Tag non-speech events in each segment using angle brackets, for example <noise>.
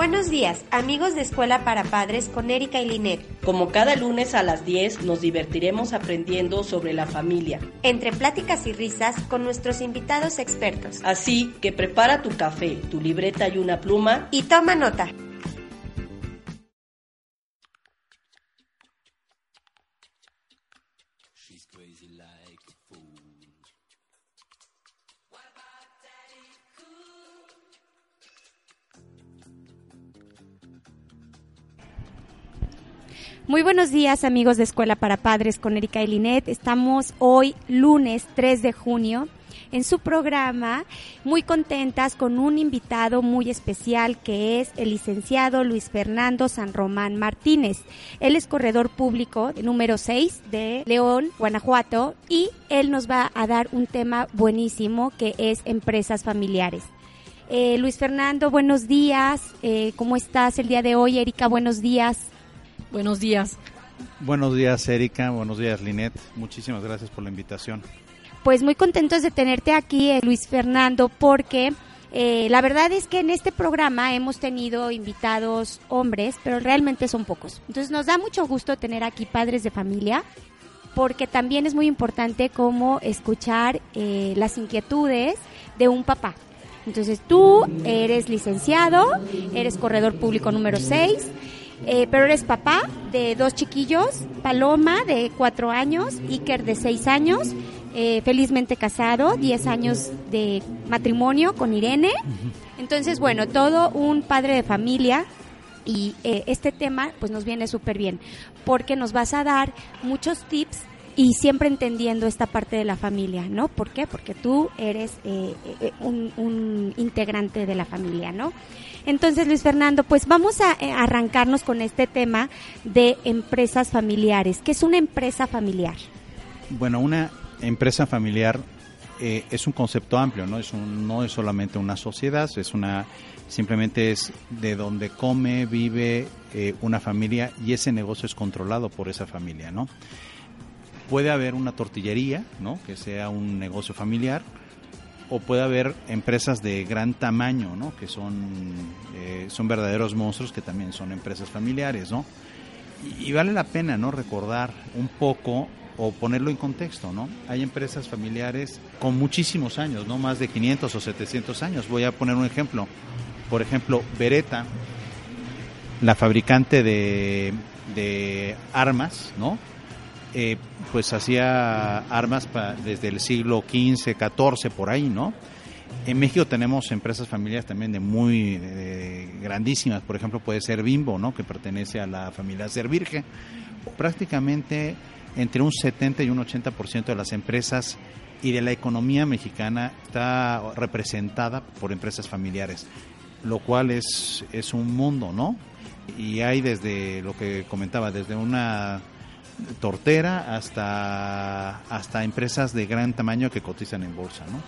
Buenos días, amigos de Escuela para Padres con Erika y Linet. Como cada lunes a las 10 nos divertiremos aprendiendo sobre la familia. Entre pláticas y risas con nuestros invitados expertos. Así que prepara tu café, tu libreta y una pluma. Y toma nota. Muy buenos días amigos de Escuela para Padres con Erika y Linet. Estamos hoy lunes 3 de junio en su programa muy contentas con un invitado muy especial que es el licenciado Luis Fernando San Román Martínez. Él es corredor público número 6 de León, Guanajuato y él nos va a dar un tema buenísimo que es empresas familiares. Eh, Luis Fernando, buenos días. Eh, ¿Cómo estás el día de hoy? Erika, buenos días. Buenos días. Buenos días, Erika. Buenos días, Linet. Muchísimas gracias por la invitación. Pues muy contentos de tenerte aquí, eh, Luis Fernando, porque eh, la verdad es que en este programa hemos tenido invitados hombres, pero realmente son pocos. Entonces nos da mucho gusto tener aquí padres de familia, porque también es muy importante como escuchar eh, las inquietudes de un papá. Entonces tú eres licenciado, eres corredor público número 6 eh, pero eres papá de dos chiquillos, Paloma de cuatro años, Iker de seis años, eh, felizmente casado, diez años de matrimonio con Irene. Entonces, bueno, todo un padre de familia y eh, este tema pues nos viene súper bien porque nos vas a dar muchos tips y siempre entendiendo esta parte de la familia, ¿no? ¿Por qué? Porque tú eres un, un integrante de la familia, ¿no? Entonces, Luis Fernando, pues vamos a eh, arrancarnos con este tema de empresas familiares. ¿Qué es una empresa familiar? Bueno, una empresa familiar eh, es un concepto amplio, ¿no? Es no es solamente una sociedad, es una simplemente es de donde come, vive eh, una familia y ese negocio es controlado por esa familia, ¿no? Puede haber una tortillería, ¿no? Que sea un negocio familiar, o puede haber empresas de gran tamaño, ¿no? Que son, eh, son verdaderos monstruos que también son empresas familiares, ¿no? Y, vale la pena, ¿no? Recordar un poco o ponerlo en contexto, ¿no? Hay empresas familiares con muchísimos años, ¿no? Más de 500 o 700 años. Voy a poner un ejemplo. Por ejemplo, Beretta, la fabricante de, de armas, ¿no? Eh, pues hacía armas desde el siglo XV, XIV, por ahí, ¿no? En México tenemos empresas familiares también de muy grandísimas, por ejemplo puede ser Bimbo, ¿no? Que pertenece a la familia Servirge. Prácticamente entre un 70 y un 80% de las empresas y de la economía mexicana está representada por empresas familiares, lo cual es, es un mundo, ¿no? Y hay desde lo que comentaba, desde una tortera hasta, hasta empresas de gran tamaño que cotizan en bolsa, ¿no?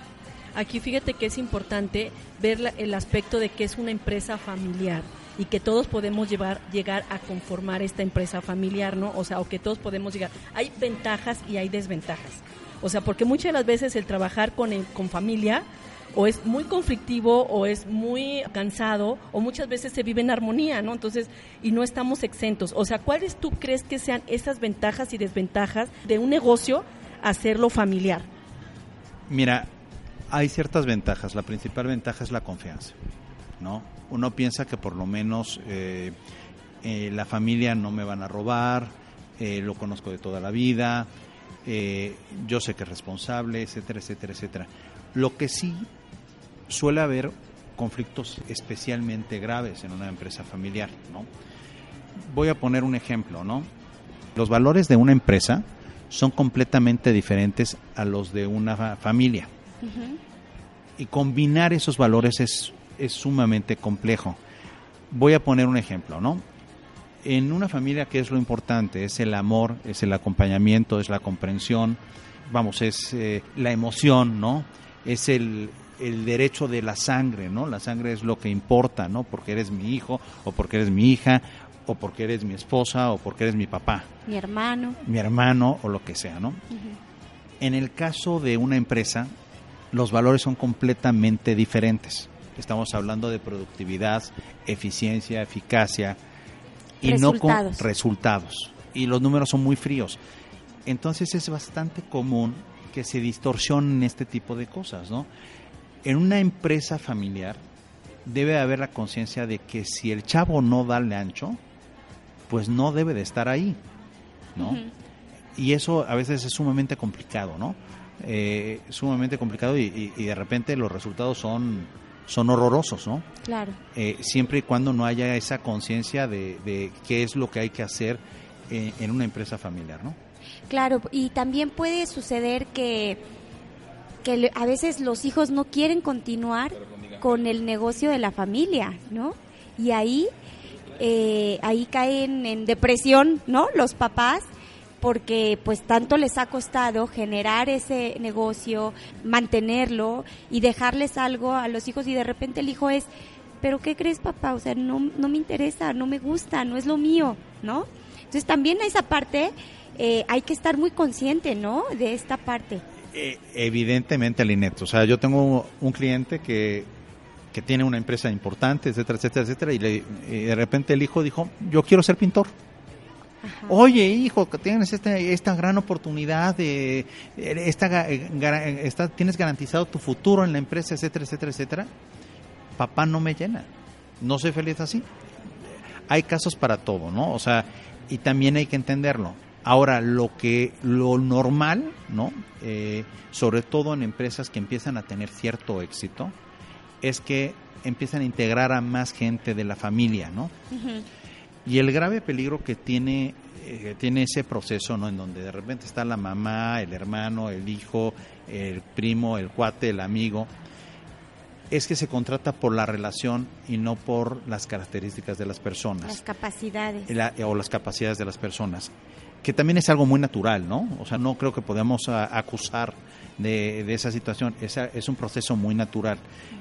Aquí fíjate que es importante ver el aspecto de que es una empresa familiar y que todos podemos llevar, llegar a conformar esta empresa familiar, ¿no? O sea, o que todos podemos llegar. Hay ventajas y hay desventajas. O sea, porque muchas de las veces el trabajar con, con familia o es muy conflictivo o es muy cansado o muchas veces se vive en armonía, ¿no? Entonces, y no estamos exentos. O sea, ¿cuáles tú crees que sean esas ventajas y desventajas de un negocio hacerlo familiar? Mira, hay ciertas ventajas. La principal ventaja es la confianza, ¿no? Uno piensa que por lo menos eh, eh, la familia no me van a robar, eh, lo conozco de toda la vida, yo sé que es responsable, etcétera, etcétera, etcétera. Lo que sí suele haber conflictos especialmente graves en una empresa familiar, ¿no? Voy a poner un ejemplo, ¿no? Los valores de una empresa son completamente diferentes a los de una familia. Y combinar esos valores es, es sumamente complejo. Voy a poner un ejemplo, ¿no? En una familia, ¿qué es lo importante? Es el amor, es el acompañamiento, es la comprensión, vamos, es eh, la emoción, ¿no? Es el, el derecho de la sangre, ¿no? La sangre es lo que importa, ¿no? Porque eres mi hijo o porque eres mi hija o porque eres mi esposa o porque eres mi papá. Mi hermano. Mi hermano o lo que sea, ¿no? En el caso de una empresa, los valores son completamente diferentes. estamos hablando de productividad, eficiencia, eficacia y no con resultados. Y los números son muy fríos. Entonces es bastante común que se distorsionen este tipo de cosas, ¿no? En una empresa familiar debe haber la conciencia de que si el chavo no da el ancho, pues no debe de estar ahí, ¿no? Y eso a veces es sumamente complicado, ¿no? Eh, sumamente complicado y, de repente los resultados son, son horrorosos, ¿no? Claro. Eh, siempre y cuando no haya esa conciencia de, qué es lo que hay que hacer en, en una empresa familiar, ¿no? Claro, y también puede suceder que, que a veces los hijos no quieren continuar con el negocio de la familia, ¿no? Y ahí, eh, ahí caen en depresión, ¿no? Los papás porque pues tanto les ha costado generar ese negocio, mantenerlo y dejarles algo a los hijos y de repente el hijo es, pero ¿qué crees papá? O sea, no, no me interesa, no me gusta, no es lo mío, ¿no? Entonces también a esa parte eh, hay que estar muy consciente, ¿no? De esta parte. Eh, evidentemente, Linet. O sea, yo tengo un cliente que, que tiene una empresa importante, etcétera, etcétera, etcétera, y, de repente el hijo dijo, yo quiero ser pintor. Oye, hijo, que tienes esta, esta gran oportunidad, de, esta, esta, tienes garantizado tu futuro en la empresa, etcétera, etcétera, etcétera. Papá no me llena, no soy feliz así. Hay casos para todo, ¿no? O sea, y también hay que entenderlo. Ahora, lo que lo normal, ¿no? Eh, sobre todo en empresas que empiezan a tener cierto éxito, es que empiezan a integrar a más gente de la familia, ¿no? Y el grave peligro que tiene eh, tiene ese proceso, ¿no? En donde de repente está la mamá, el hermano, el hijo, el primo, el cuate, el amigo, es que se contrata por la relación y no por las características de las personas. Las capacidades. o las capacidades de las personas que también es algo muy natural, ¿no? O sea, no creo que podamos acusar de, esa situación, es, es un proceso muy natural.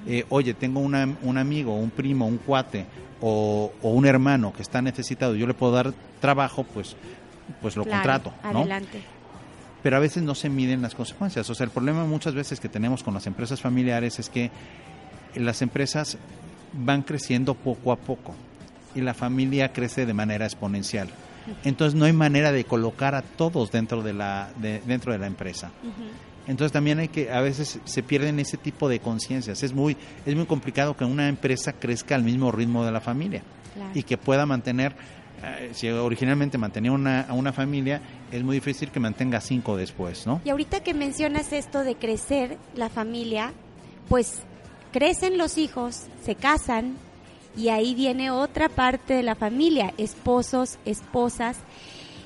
Eh, oye, tengo un amigo, un primo, un cuate o, un hermano que está necesitado, yo le puedo dar trabajo, pues, pues lo contrato, ¿no? Adelante. Pero a veces no se miden las consecuencias. O sea, el problema muchas veces que tenemos con las empresas familiares es que las empresas van creciendo poco a poco y la familia crece de manera exponencial. Entonces no hay manera de colocar a todos dentro de la, dentro de la empresa. Entonces también hay que, a veces se pierden ese tipo de conciencias. Es muy, es muy complicado que una empresa crezca al mismo ritmo de la familia y que pueda mantener, eh, si originalmente mantenía una, a una familia, es muy difícil que mantenga cinco después, ¿no? Y ahorita que mencionas esto de crecer la familia, pues crecen los hijos, se casan, y ahí viene otra parte de la familia, esposos, esposas.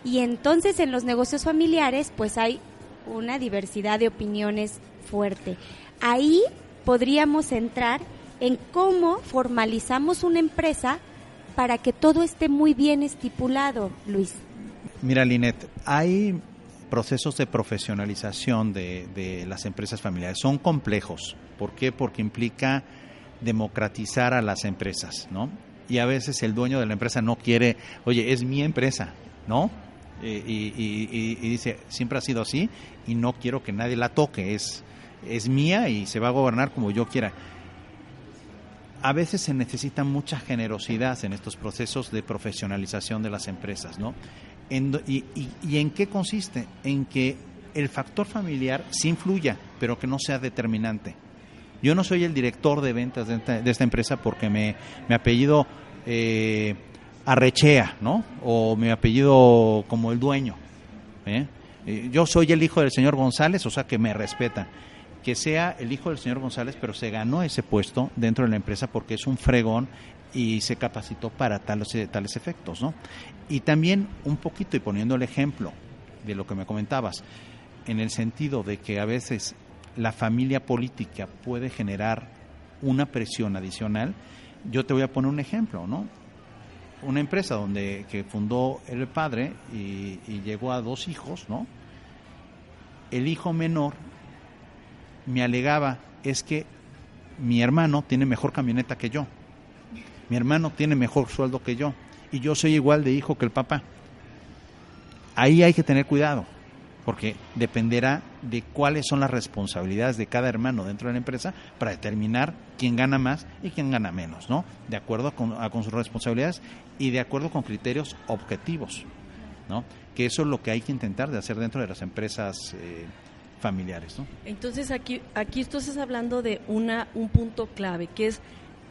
Y entonces en los negocios familiares pues hay una diversidad de opiniones fuerte. Ahí podríamos entrar en cómo formalizamos una empresa para que todo esté muy bien estipulado, Luis. Mira, Linet, hay procesos de profesionalización de, de las empresas familiares. Son complejos. ¿Por qué? Porque implica democratizar a las empresas, ¿no? Y a veces el dueño de la empresa no quiere, oye, es mi empresa, ¿no? Y, dice, siempre ha sido así y no quiero que nadie la toque, es, es mía y se va a gobernar como yo quiera. A veces se necesita mucha generosidad en estos procesos de profesionalización de las empresas, ¿no? y, y, en qué consiste? En que el factor familiar sí influya, pero que no sea determinante. Yo no soy el director de ventas de esta, empresa porque me, apellido eh, Arrechea, ¿no? O me apellido como el dueño. Eh, yo soy el hijo del señor González, o sea que me respetan. Que sea el hijo del señor González, pero se ganó ese puesto dentro de la empresa porque es un fregón y se capacitó para tales, tales efectos, ¿no? Y también un poquito, y poniendo el ejemplo de lo que me comentabas, en el sentido de que a veces la familia política puede generar una presión adicional, yo te voy a poner un ejemplo, ¿no? Una empresa donde que fundó el padre y, llegó a dos hijos, ¿no? El hijo menor me alegaba es que mi hermano tiene mejor camioneta que yo, mi hermano tiene mejor sueldo que yo y yo soy igual de hijo que el papá. Ahí hay que tener cuidado porque dependerá de cuáles son las responsabilidades de cada hermano dentro de la empresa para determinar quién gana más y quién gana menos, ¿no? De acuerdo con, con sus responsabilidades y de acuerdo con criterios objetivos, ¿no? Que eso es lo que hay que intentar de hacer dentro de las empresas eh, familiares, ¿no? Entonces aquí, aquí estás hablando de una, un punto clave, que es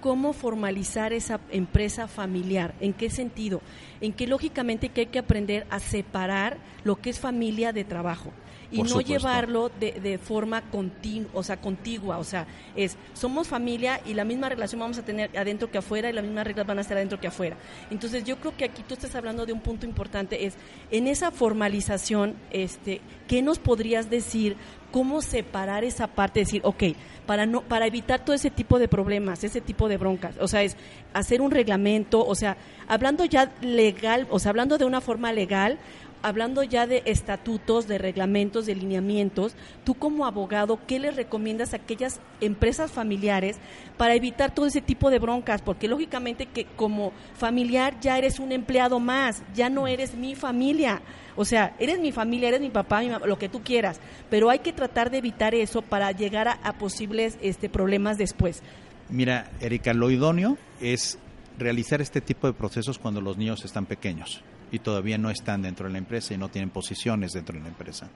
cómo formalizar esa empresa familiar. ¿En qué sentido? En que lógicamente que hay que aprender a separar lo que es familia de trabajo y no llevarlo de, de forma continua, o sea, contigua, o sea, es somos familia y la misma relación vamos a tener adentro que afuera y las mismas reglas van a estar adentro que afuera. Entonces, yo creo que aquí tú estás hablando de un punto importante es en esa formalización, este, ¿qué nos podrías decir cómo separar esa parte, decir, ok, para no para evitar todo ese tipo de problemas, ese tipo de broncas, o sea, es hacer un reglamento, o sea, hablando ya legal, o sea, hablando de una forma legal, hablando ya de estatutos, de reglamentos, de lineamientos, tú como abogado, ¿qué le recomiendas a aquellas empresas familiares para evitar todo ese tipo de broncas? Porque lógicamente que como familiar ya eres un empleado más, ya no eres mi familia. O sea, eres mi familia, eres mi papá, mi mamá, lo que tú quieras, pero hay que tratar de evitar eso para llegar a, posibles este, problemas después. Mira, Erika, lo idóneo es realizar este tipo de procesos cuando los niños están pequeños y todavía no están dentro de la empresa y no tienen posiciones dentro de la empresa.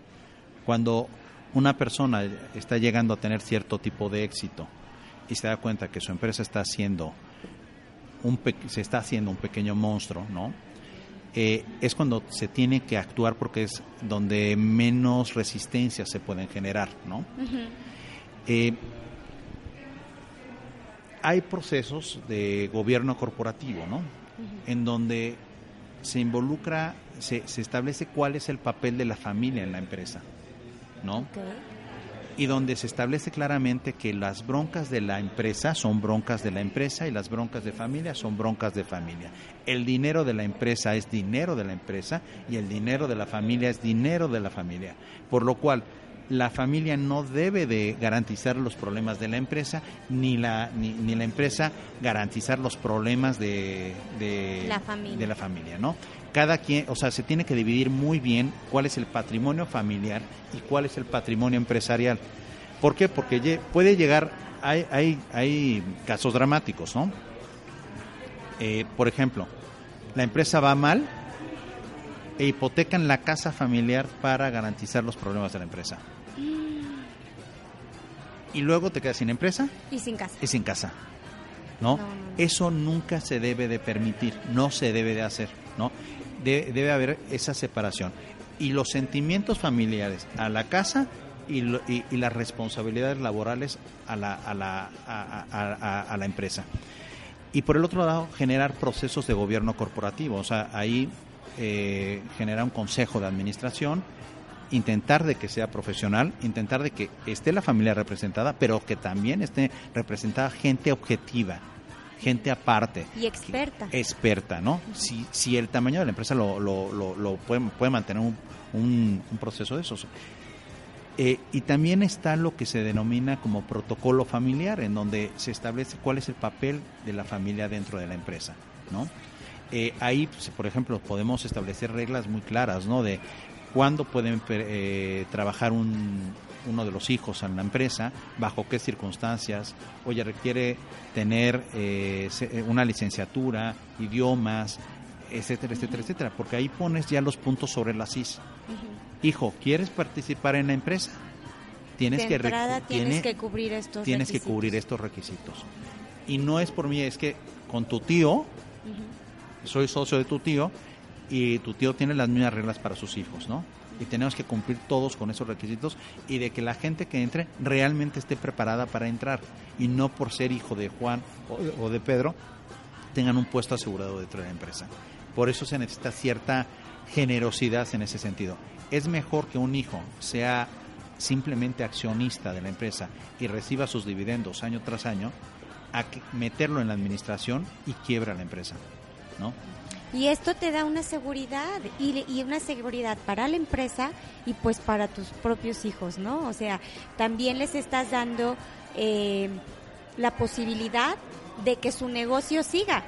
Cuando una persona está llegando a tener cierto tipo de éxito y se da cuenta que su empresa está haciendo un se está haciendo un pequeño monstruo, ¿no? Eh, es cuando se tiene que actuar porque es donde menos resistencias se pueden generar, ¿no? Eh, hay procesos de gobierno corporativo, ¿no? En donde se involucra, se, se, establece cuál es el papel de la familia en la empresa, ¿no? y donde se establece claramente que las broncas de la empresa son broncas de la empresa y las broncas de familia son broncas de familia. El dinero de la empresa es dinero de la empresa y el dinero de la familia es dinero de la familia. Por lo cual, la familia no debe de garantizar los problemas de la empresa ni la ni, la empresa garantizar los problemas de, de, la familia. de la familia, ¿no? cada quien, o sea, se tiene que dividir muy bien cuál es el patrimonio familiar y cuál es el patrimonio empresarial. ¿Por qué? Porque puede llegar, hay, hay, hay casos dramáticos, ¿no? Eh, por ejemplo, la empresa va mal e hipotecan la casa familiar para garantizar los problemas de la empresa. Y luego te quedas sin empresa. Y sin casa. Y sin casa. ¿no? Eso nunca se debe de permitir, no se debe de hacer, ¿no? debe haber esa separación. Y los sentimientos familiares a la casa y, y, las responsabilidades laborales a la, a, la, a, la empresa. Y por el otro lado, generar procesos de gobierno corporativo. O sea, ahí eh, generar un consejo de administración, intentar de que sea profesional, intentar de que esté la familia representada, pero que también esté representada gente objetiva, gente aparte. Y experta. experta, ¿no? Si, si el tamaño de la empresa lo, lo, lo, puede, puede, mantener un, un, proceso de esos. Eh, y también está lo que se denomina como protocolo familiar, en donde se establece cuál es el papel de la familia dentro de la empresa, ¿no? Eh, ahí, pues, por ejemplo, podemos establecer reglas muy claras, ¿no? De cuándo pueden eh, trabajar un, uno de los hijos en la empresa, bajo qué circunstancias, oye, requiere tener eh, eh, una licenciatura, idiomas, etcétera, etcétera, etcétera, porque ahí pones ya los puntos sobre la CIS. Hijo, ¿quieres participar en la empresa? Tienes que tienes que cubrir estos tienes que cubrir estos requisitos. Y no es por mí, es que con tu tío, soy socio de tu tío, y tu tío tiene las mismas reglas para sus hijos, ¿no? y tenemos que cumplir todos con esos requisitos y de que la gente que entre realmente esté preparada para entrar y no por ser hijo de Juan o de Pedro tengan un puesto asegurado dentro de la empresa. Por eso se necesita cierta generosidad en ese sentido. Es mejor que un hijo sea simplemente accionista de la empresa y reciba sus dividendos año tras año a meterlo en la administración y quiebra la empresa, ¿no? Y esto te da una seguridad y, y, una seguridad para la empresa y pues para tus propios hijos, ¿no? O sea, también les estás dando eh, la posibilidad de que su negocio siga.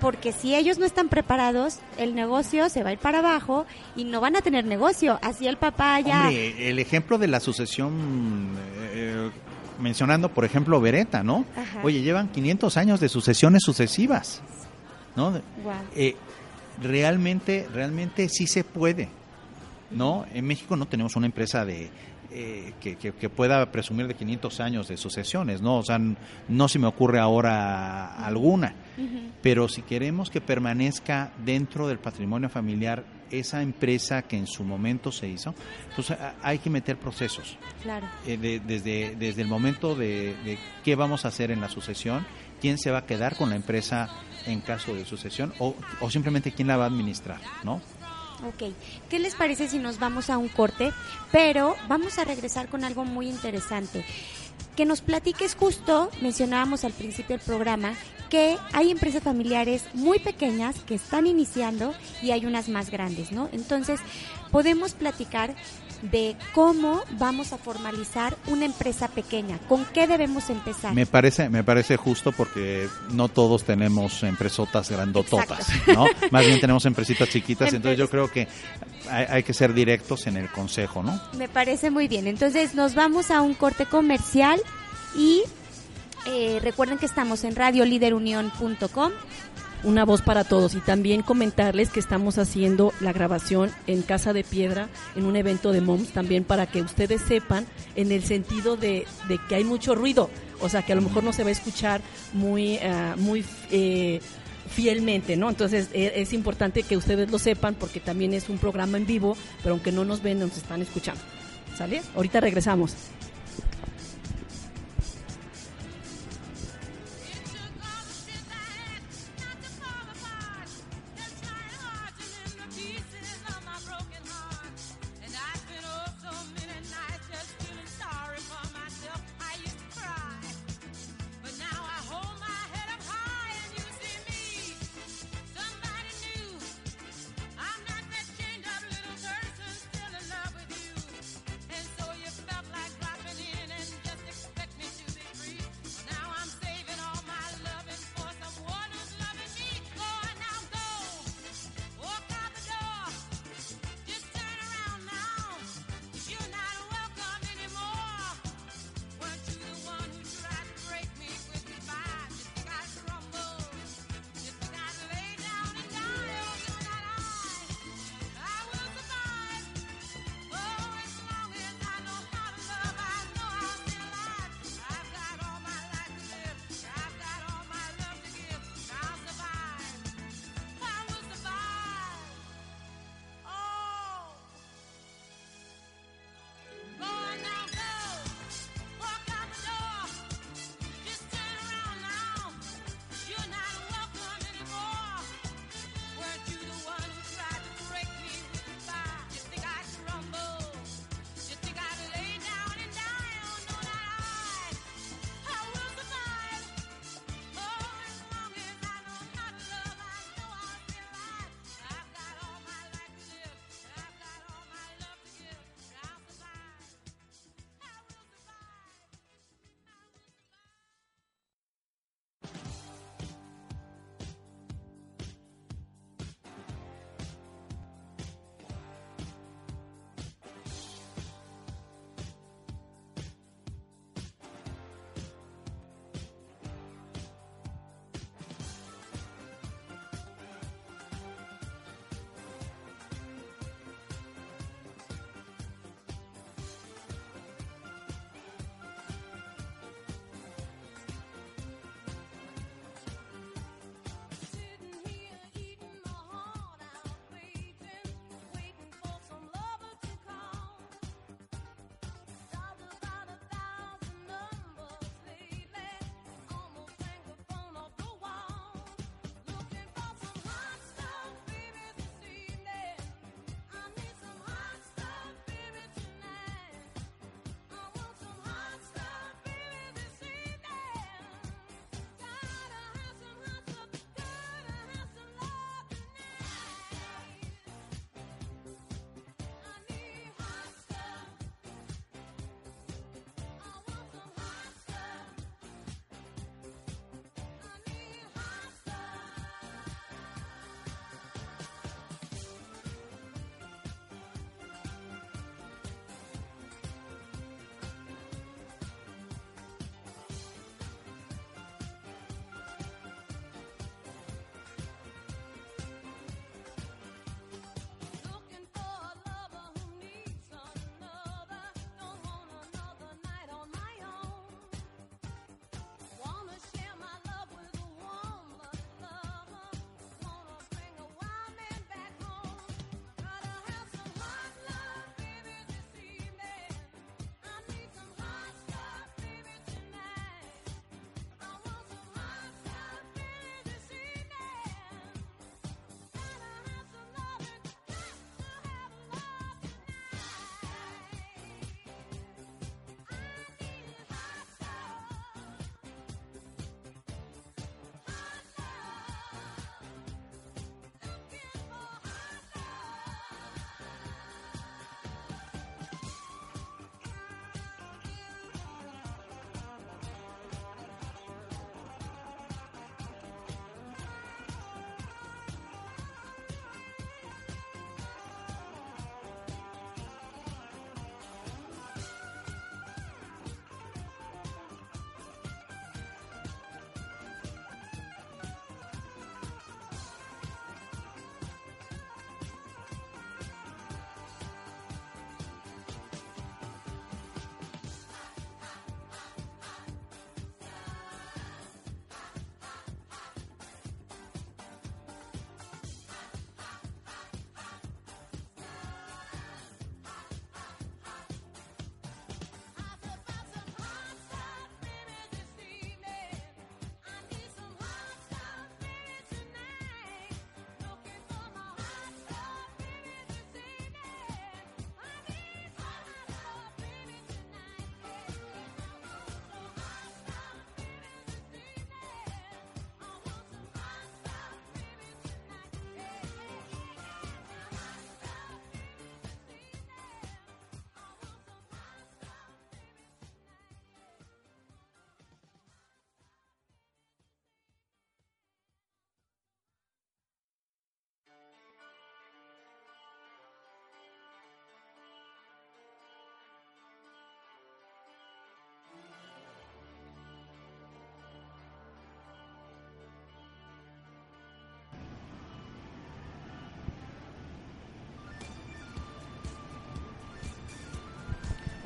porque si ellos no están preparados, el negocio se va a ir para abajo y no van a tener negocio. Así el papá ya... Hombre, el ejemplo de la sucesión, eh, mencionando por ejemplo Beretta, ¿no? Ajá. Oye, llevan 500 años de sucesiones sucesivas, ¿no? Eh, realmente, realmente sí se puede, ¿no? En México no tenemos una empresa de eh, que, que- que pueda presumir de 500 años de sucesiones, ¿no? O sea, no se me ocurre ahora alguna. Pero si queremos que permanezca dentro del patrimonio familiar esa empresa que en su momento se hizo, pues hay que meter procesos. Claro. Eh, de- desde, desde el momento de, de qué vamos a hacer en la sucesión, quién se va a quedar con la empresa en caso de sucesión o, o simplemente quién la va a administrar, ¿no? Ok, ¿qué les parece si nos vamos a un corte? Pero vamos a regresar con algo muy interesante. Que nos platiques justo, mencionábamos al principio del programa, que hay empresas familiares muy pequeñas que están iniciando y hay unas más grandes, ¿no? Entonces, podemos platicar de cómo vamos a formalizar una empresa pequeña, con qué debemos empezar. Me parece, me parece justo porque no todos tenemos empresotas grandototas, Exacto. ¿no? Más bien tenemos empresitas chiquitas, entonces yo creo que hay, hay que ser directos en el consejo, ¿no? Me parece muy bien. Entonces nos vamos a un corte comercial y eh, recuerden que estamos en radioliderunión.com. Una voz para todos y también comentarles que estamos haciendo la grabación en Casa de Piedra en un evento de MOMS también para que ustedes sepan en el sentido de, que hay mucho ruido, o sea que a lo mejor no se va a escuchar muy, ah, muy eh, fielmente, ¿no? Entonces eh, es importante que ustedes lo sepan porque también es un programa en vivo, pero aunque no nos ven, nos están escuchando. ¿Sale? Ahorita regresamos.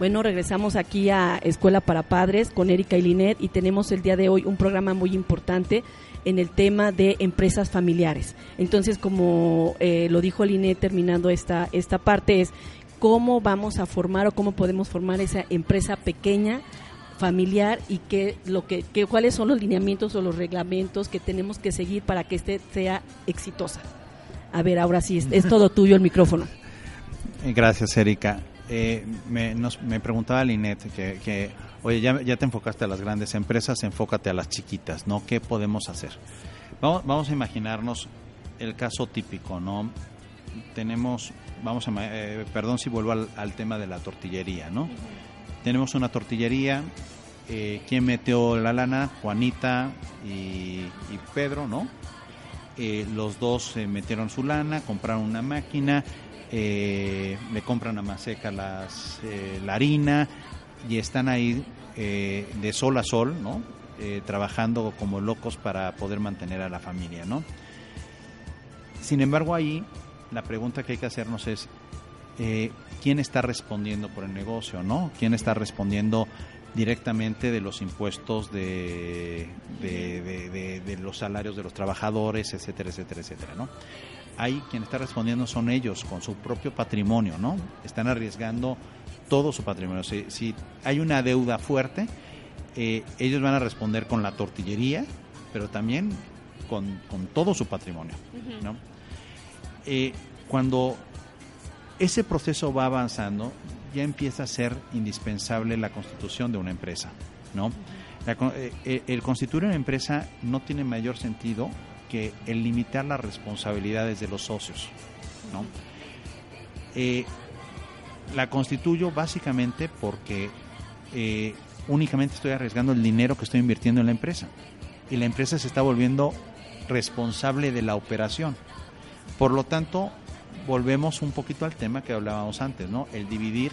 Bueno, regresamos aquí a Escuela para Padres con Erika y Linet y tenemos el día de hoy un programa muy importante en el tema de empresas familiares. Entonces, como eh, lo dijo Linet terminando esta, esta parte, es cómo vamos a formar o cómo podemos formar esa empresa pequeña familiar y qué lo que, cuáles son los lineamientos o los reglamentos que tenemos que seguir para que este sea exitosa. A ver, ahora sí, es, todo tuyo el micrófono. <laughs> Gracias, Erika. Eh, me, me preguntaba Linet que, que oye, ya, ya, te enfocaste a las grandes empresas, enfócate a las chiquitas, ¿no? ¿Qué podemos hacer? Vamos, vamos a imaginarnos el caso típico, ¿no? Tenemos, vamos a, eh, perdón si vuelvo al, tema de la tortillería, ¿no? Tenemos una tortillería, eh, ¿quién metió la lana? Juanita y, Pedro, ¿no? Eh, los dos metieron su lana, compraron una máquina, eh, le compran a Maseca las, eh, la harina y están ahí eh, de sol a sol, ¿no? trabajando como locos para poder mantener a la familia, ¿no? Sin embargo, ahí la pregunta que hay que hacernos es, ¿quién está respondiendo por el negocio, ¿no? ¿Quién está respondiendo directamente de los impuestos de, de, de, los salarios de los trabajadores, etcétera, etcétera, etcétera, ¿no? Ahí quien está respondiendo son ellos con su propio patrimonio, ¿no? Están arriesgando todo su patrimonio. Si, hay una deuda fuerte, eh, ellos van a responder con la tortillería, pero también con, todo su patrimonio, ¿no? Eh, cuando ese proceso va avanzando, ya empieza a ser indispensable la constitución de una empresa, ¿no? Eh, el constituir una empresa no tiene mayor sentido que el limitar las responsabilidades de los socios. ¿no? Eh, la constituyo básicamente porque eh, únicamente estoy arriesgando el dinero que estoy invirtiendo en la empresa y la empresa se está volviendo responsable de la operación. Por lo tanto, volvemos un poquito al tema que hablábamos antes, ¿no? El dividir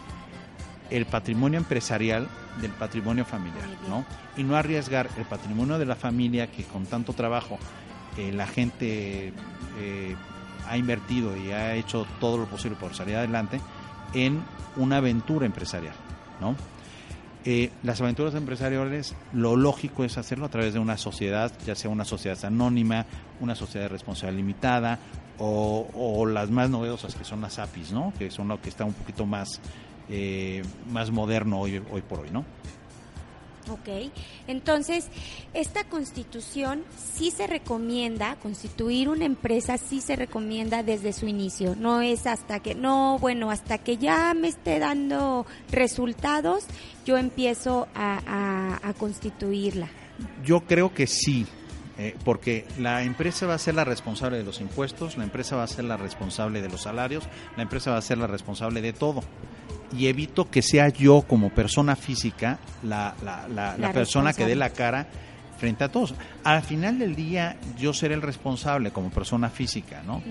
el patrimonio empresarial del patrimonio familiar, ¿no? Y no arriesgar el patrimonio de la familia que con tanto trabajo la gente eh, ha invertido y ha hecho todo lo posible por salir adelante en una aventura empresarial, ¿no? Eh, las aventuras empresariales, lo lógico es hacerlo a través de una sociedad, ya sea una sociedad anónima, una sociedad de responsabilidad limitada o, las más novedosas que son las APIs, ¿no? Que son lo que está un poquito más, eh, más moderno hoy, hoy por hoy, ¿no? Ok, entonces esta constitución sí se recomienda, constituir una empresa sí se recomienda desde su inicio, no es hasta que, no, bueno, hasta que ya me esté dando resultados, yo empiezo a, constituirla. Yo creo que sí, eh, porque la empresa va a ser la responsable de los impuestos, la empresa va a ser la responsable de los salarios, la empresa va a ser la responsable de todo y evito que sea yo como persona física la, la, persona que dé la cara frente a todos. Al final del día yo seré el responsable como persona física, ¿no?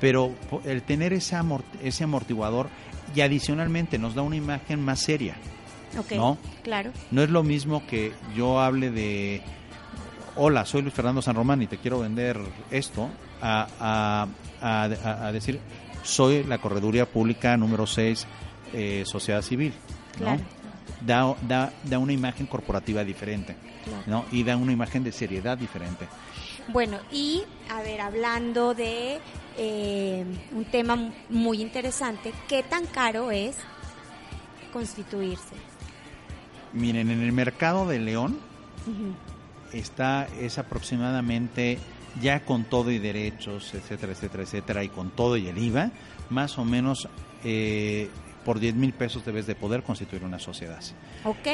Pero el tener ese, ese amortiguador y adicionalmente nos da una imagen más seria. ¿No? Claro. No es lo mismo que yo hable de hola, soy Luis Fernando San Román y te quiero vender esto, a, a, a decir, soy la correduría pública número 6 eh, sociedad civil, ¿no? Da, da, da, una imagen corporativa diferente, ¿no? Y da una imagen de seriedad diferente. Bueno, y a ver, hablando de eh, un tema muy interesante, ¿qué tan caro es constituirse? Miren, en el mercado de León está, es aproximadamente, ya con todo y derechos, etcétera, etcétera, etcétera, y con todo y el IVA, más o menos eh, por 10 mil pesos debes de poder constituir una sociedad. Ok,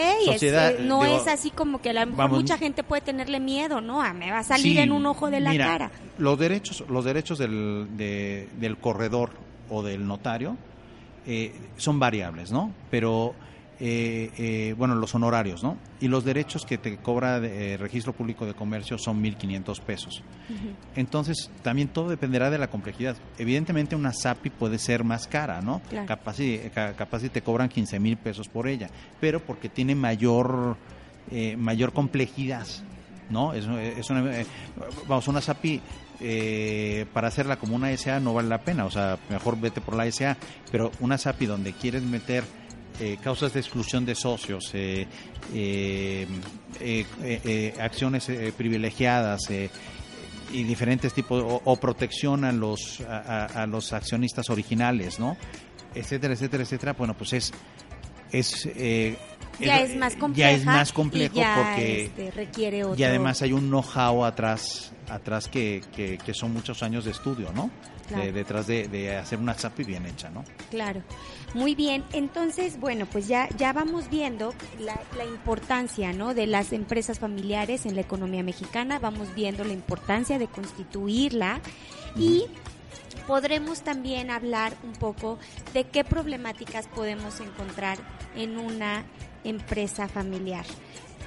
no es así como que a mucha gente puede tenerle miedo, ¿no? Ah, me va a salir en un ojo de la cara. Los derechos, los derechos del, del corredor o del notario eh, son variables, ¿no? Pero eh, eh, bueno, los honorarios, ¿no? Y los derechos que te cobra eh, registro público de comercio son 1.500 pesos. Entonces, también todo dependerá de la complejidad. Evidentemente, una SAPI puede ser más cara, ¿no? Capaz, si, capaz si te cobran 15 mil pesos por ella, pero porque tiene mayor, mayor complejidad, ¿no? Es, una, vamos, una SAPI para hacerla como una SA no vale la pena, o sea, mejor vete por la SA, pero una SAPI donde quieres meter eh, causas de exclusión de socios, eh, eh, eh, eh, acciones eh, privilegiadas eh, y diferentes tipos, o, o protección a los, a, los accionistas originales, ¿no? Etcétera, etcétera, etcétera. Bueno, pues es... es eh, Ya es más compleja. Ya es más complejo ya, porque este, requiere otro. y además hay un know-how atrás, atrás que, que, que son muchos años de estudio, ¿no? Claro. De- detrás de, de hacer una SAPI bien hecha, ¿no? Claro, muy bien. Entonces, bueno, pues ya, ya vamos viendo la, la importancia ¿no? de las empresas familiares en la economía mexicana, vamos viendo la importancia de constituirla y podremos también hablar un poco de qué problemáticas podemos encontrar en una empresa familiar.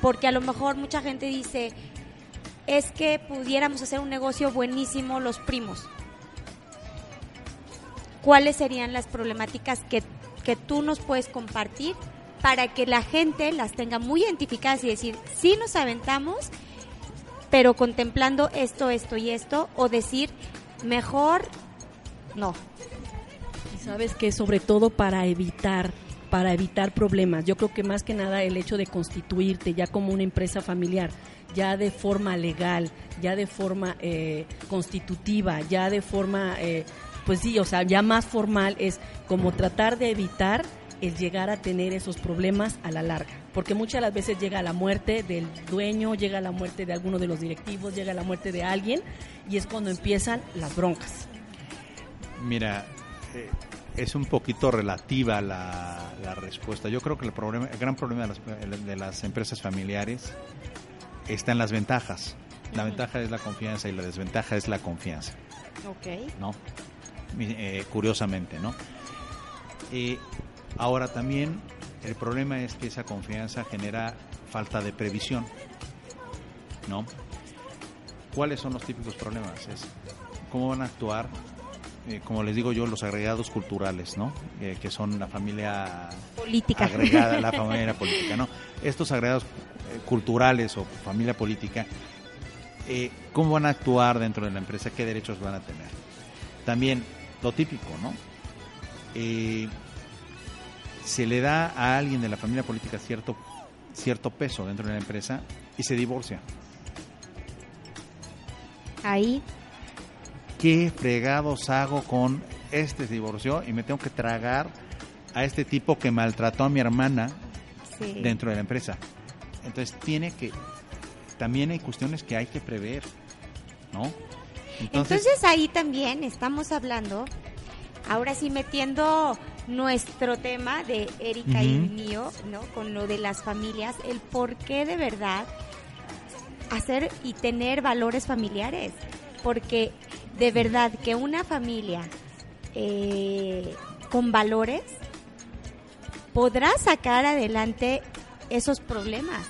Porque a lo mejor mucha gente dice, es que pudiéramos hacer un negocio buenísimo los primos cuáles serían las problemáticas que, que tú nos puedes compartir para que la gente las tenga muy identificadas y decir, sí nos aventamos, pero contemplando esto, esto y esto, o decir, mejor no. Y sabes que sobre todo para evitar para evitar problemas. Yo creo que más que nada el hecho de constituirte ya como una empresa familiar, ya de forma legal, ya de forma eh, constitutiva, ya de forma, eh, pues sí, o sea, ya más formal es como tratar de evitar el llegar a tener esos problemas a la larga. Porque muchas las veces llega la muerte del dueño, llega la muerte de alguno de los directivos, llega la muerte de alguien y es cuando empiezan las broncas. Mira, eh, es un poquito relativa la, la respuesta. Yo creo que el, problema, el gran problema de las, de las empresas familiares está en las ventajas. La ventaja es la confianza y la desventaja es la confianza, Ok. ¿no? Eh, curiosamente, ¿no? Y ahora también el problema es que esa confianza genera falta de previsión, ¿no? ¿Cuáles son los típicos problemas? Es cómo van a actuar, eh, como les digo yo, los agregados culturales, ¿no? Eh, que son la familia Política. agregada, la <laughs> familia política, ¿no? Estos agregados eh, culturales o familia política, eh, ¿cómo van a actuar dentro de la empresa? ¿Qué derechos van a tener? También lo típico, ¿no? Eh, se le da a alguien de la familia política cierto cierto peso dentro de la empresa y se divorcia. Ahí, ¿Qué fregados hago con este se divorció y me tengo que tragar a este tipo que maltrató a mi hermana sí. dentro de la empresa? Entonces tiene que también hay cuestiones que hay que prever, ¿no? Entonces, ahí también estamos hablando, ahora sí metiendo nuestro tema de Erika y mío, ¿no? Con lo de las familias, el por qué de verdad hacer y tener valores familiares. Porque de verdad que una familia eh, con valores podrá sacar adelante esos problemas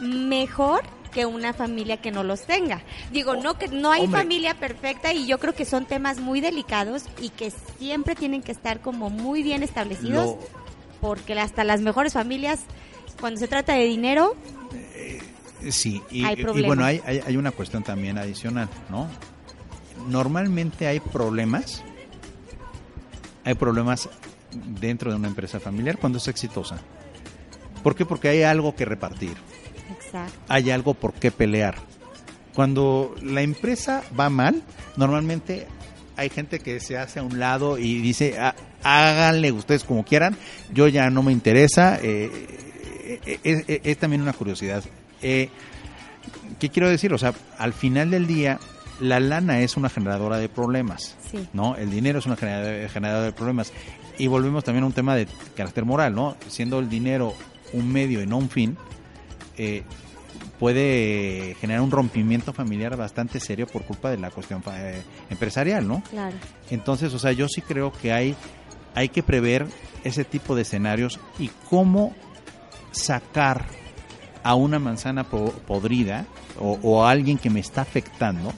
mejor que una familia que no los tenga. Digo, no que no hay Hombre. familia perfecta y yo creo que son temas muy delicados y que siempre tienen que estar como muy bien establecidos Lo- porque hasta las mejores familias cuando se trata de dinero, Sí, y, Hay y bueno, hay, hay, hay una cuestión también adicional, ¿no? Normalmente hay problemas, hay problemas dentro de una empresa familiar cuando es exitosa. ¿Por qué? Porque hay algo que repartir, exacto. hay algo por qué pelear. Cuando la empresa va mal, normalmente hay gente que se hace a un lado y dice, "Ah, háganle ustedes como quieran, yo ya no me interesa. eh, eh, eh, es también una curiosidad. Eh, ¿Qué quiero decir? O sea, al final del día, la lana es una generadora de problemas, Sí. ¿no? El dinero es una generadora, generadora de problemas. Y volvemos también a un tema de carácter moral, ¿no? Siendo el dinero un medio y no un fin, eh, puede generar un rompimiento familiar bastante serio por culpa de la cuestión eh, empresarial, ¿no? Claro. Entonces, o sea, yo sí creo que hay, hay que prever ese tipo de escenarios y cómo sacar a una manzana po- podrida o, o a alguien que me está afectando,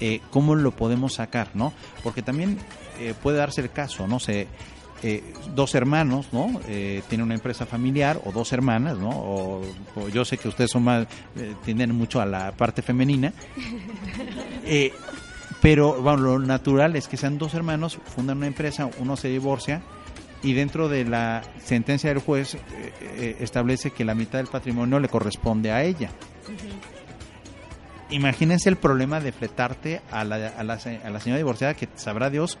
eh, cómo lo podemos sacar, ¿no? Porque también eh, puede darse el caso, no sé, eh, dos hermanos, ¿no? Eh, tienen una empresa familiar o dos hermanas, ¿no? O, o yo sé que ustedes son más, eh, tienden mucho a la parte femenina, <laughs> eh, pero bueno, lo natural es que sean dos hermanos, fundan una empresa, uno se divorcia y dentro de la sentencia del juez eh, eh, establece que la mitad del patrimonio le corresponde a ella. Imagínense el problema de fletarte a la, a la, a la señora divorciada que sabrá Dios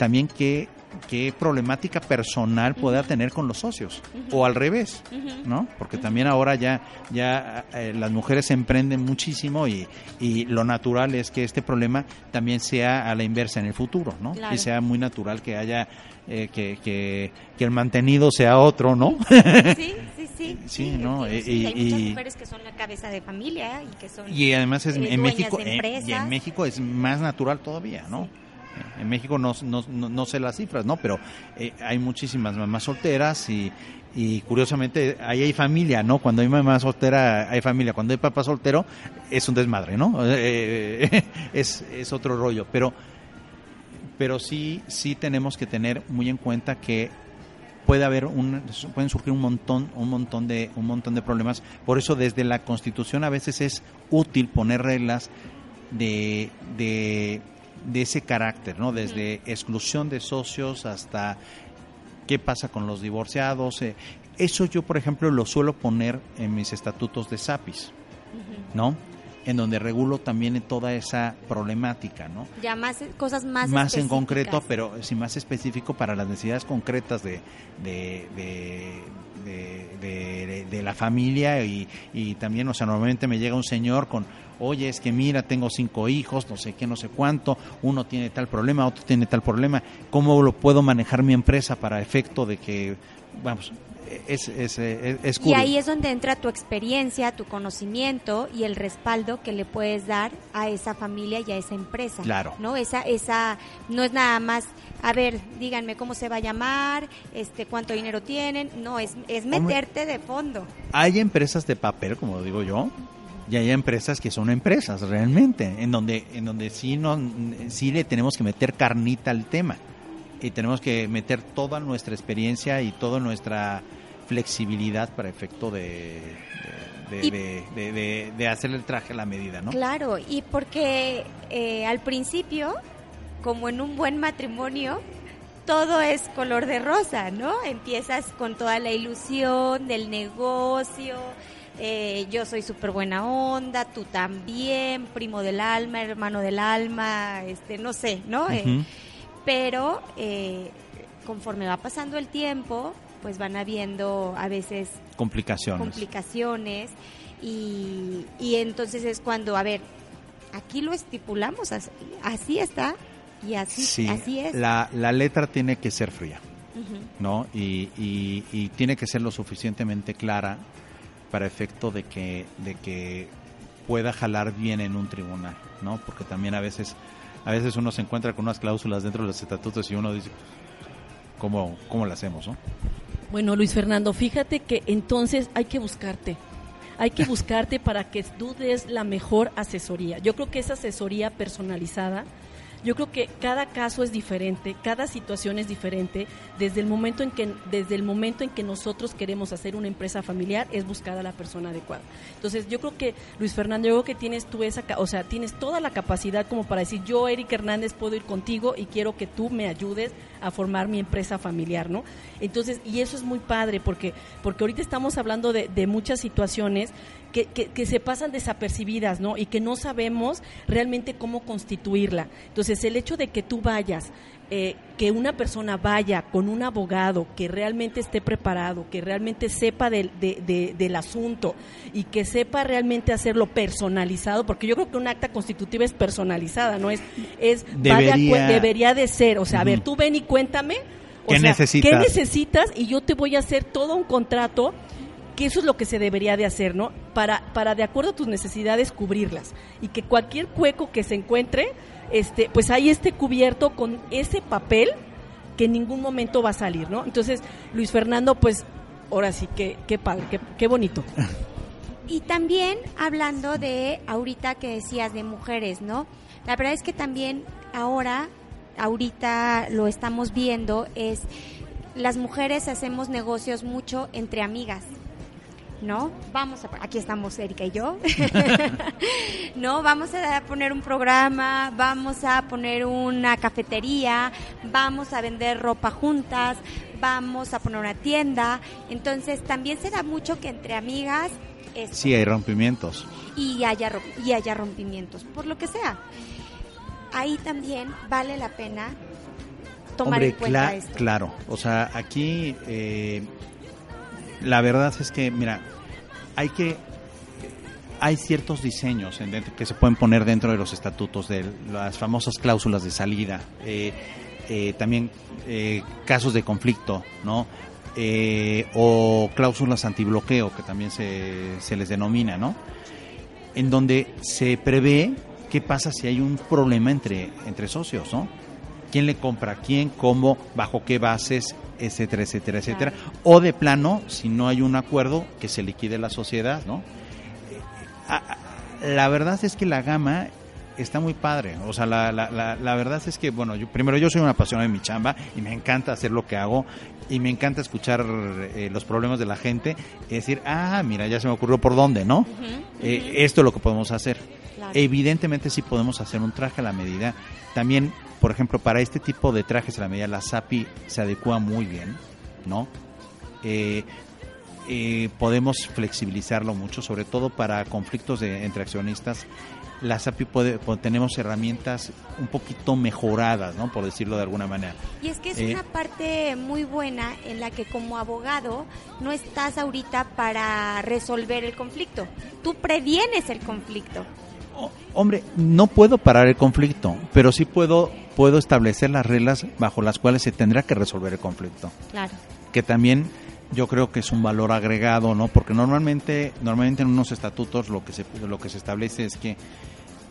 también qué, qué problemática personal pueda tener con los socios o al revés, ¿no? Porque también ahora ya ya eh, las mujeres emprenden muchísimo y, y lo natural es que este problema también sea a la inversa en el futuro, ¿no? Claro. Y sea muy natural que haya eh, que, que, que el mantenido sea otro, ¿no? Sí, <laughs> sí, sí. Sí, ¿no? sí, Y- sí, hay muchas mujeres que son la cabeza de familia y que son... Y además es, eh, en México de eh, y en México es más natural todavía, ¿no? En México no, no, no, sé las cifras, ¿no? Pero eh, hay muchísimas mamás solteras y, y curiosamente ahí hay familia, ¿no? Cuando hay mamá soltera hay familia, cuando hay papá soltero es un desmadre, ¿no? <laughs> Eh, es, es otro rollo, pero pero sí sí tenemos que tener muy en cuenta que puede haber un pueden surgir un montón un montón de un montón de problemas por eso desde la Constitución a veces es útil poner reglas de de, de ese carácter no desde exclusión de socios hasta qué pasa con los divorciados eh, eso yo por ejemplo lo suelo poner en mis estatutos de SAPIS no en donde regulo también toda esa problemática no Ya más cosas más más en concreto, pero sí más específico para las necesidades concretas de, de, de, de- de- de la familia y, y también, o sea, normalmente me llega un señor con, oye, es que mira, tengo cinco hijos, no sé qué, no sé cuánto, uno tiene tal problema, otro tiene tal problema, ¿cómo lo puedo manejar mi empresa para efecto de que, vamos, es, es, es, es Y ahí es donde entra tu experiencia, tu conocimiento y el respaldo que le puedes dar a esa familia y a esa empresa. Claro. ¿No? Esa, esa, no es nada más, a ver, díganme cómo se va a llamar, este, cuánto dinero tienen. No, es, es meterte de fondo. hay empresas de papel, como digo yo, y hay empresas que son empresas realmente, en donde, en donde sí, no, sí le tenemos que meter carnita al tema y tenemos que meter toda nuestra experiencia y toda nuestra flexibilidad para efecto de, de, Y- de, de- de- de hacer el traje a la medida, ¿no? Claro, y porque eh, al principio, como en un buen matrimonio, todo es color de rosa, ¿no? Empiezas con toda la ilusión del negocio, eh, yo soy súper buena onda, tú también, primo del alma, hermano del alma, este, no sé, ¿no? Eh, pero eh, conforme va pasando el tiempo, pues van habiendo a veces Complicaciones. complicaciones y, y entonces es cuando, a ver, aquí lo estipulamos, así, así está y así, Sí, así es. La, la letra tiene que ser fría. ¿no? Y, y- y tiene que ser lo suficientemente clara para efecto de que, de que pueda jalar bien en un tribunal, ¿no? Porque también a veces, a veces uno se encuentra con unas cláusulas dentro de los estatutos y uno dice, ¿cómo, cómo lo hacemos, no? Bueno, Luis Fernando, fíjate que entonces hay que buscarte. Hay que buscarte para que tú des la mejor asesoría. Yo creo que esa asesoría personalizada, yo creo que cada caso es diferente, cada situación es diferente. Desde el momento en que desde el momento en que nosotros queremos hacer una empresa familiar es buscar a la persona adecuada. Entonces, yo creo que Luis Fernando, yo creo que tienes tú esa, o sea, tienes toda la capacidad como para decir, yo Eric Hernández puedo ir contigo y quiero que tú me ayudes a formar mi empresa familiar, ¿no? Entonces, y eso es muy padre porque porque ahorita estamos hablando de, de muchas situaciones que, que, que se pasan desapercibidas, ¿no? Y que no sabemos realmente cómo constituirla. Entonces, el hecho de que tú vayas, eh, que una persona vaya con un abogado que realmente esté preparado, que realmente sepa del, de- de- del asunto y que sepa realmente hacerlo personalizado, porque yo creo que un acta constitutiva es personalizada, ¿no? Es, es va de acue- Debería- debería de ser, o sea, a ver, tú ven y cuéntame. o ¿Qué sea, necesitas? ¿Qué necesitas? Y yo te voy a hacer todo un contrato que eso es lo que se debería de hacer, ¿no? Para, para de acuerdo a tus necesidades cubrirlas y que cualquier hueco que se encuentre, este, pues ahí esté cubierto con ese papel que en ningún momento va a salir, ¿no? Entonces, Luis Fernando, pues ahora sí que qué padre, qué, qué bonito. Y también hablando de ahorita que decías de mujeres, ¿no? La verdad es que también ahora, ahorita lo estamos viendo, es las mujeres hacemos negocios mucho entre amigas. ¿No? Vamos a, aquí estamos Erika y yo, <laughs> ¿no? Vamos a poner un programa, vamos a poner una cafetería, vamos a vender ropa juntas, vamos a poner una tienda, entonces también se da mucho que entre amigas... Esto, sí, hay rompimientos. Y haya, y haya rompimientos, por lo que sea. Ahí también vale la pena tomar en cuenta esto. Claro, o sea, aquí... Eh, la verdad es que, mira, hay que hay ciertos diseños que se pueden poner dentro de los estatutos de las famosas cláusulas de salida, eh, eh, también eh, casos de conflicto, ¿no? o cláusulas antibloqueo, que también se, se les denomina, ¿no? En donde se prevé qué pasa si hay un problema entre, entre socios, ¿no? quién le compra a quién, cómo, bajo qué bases, etcétera, etcétera, etcétera. O de plano, si no hay un acuerdo, que se liquide la sociedad, ¿no? La verdad es que la gama está muy padre. O sea, la, la, la, verdad es que, bueno, yo, primero yo soy una apasionado de mi chamba y me encanta hacer lo que hago y me encanta escuchar eh, los problemas de la gente y decir, ah, mira, ya se me ocurrió por dónde, ¿no? Eh, esto es lo que podemos hacer. Evidentemente sí podemos hacer un traje a la medida. También por ejemplo, para este tipo de trajes a la medida, la SAPI se adecua muy bien, ¿no? Eh, eh, podemos flexibilizarlo mucho, sobre todo para conflictos de, entre accionistas. La SAPI puede, tenemos herramientas un poquito mejoradas, ¿no? Por decirlo de alguna manera. Y es que es eh, una parte muy buena en la que como abogado no estás ahorita para resolver el conflicto. Tú previenes el conflicto hombre, no puedo parar el conflicto, pero sí puedo puedo establecer las reglas bajo las cuales se tendrá que resolver el conflicto. Claro. Que también yo creo que es un valor agregado, ¿no? Porque normalmente normalmente en unos estatutos lo que se lo que se establece es que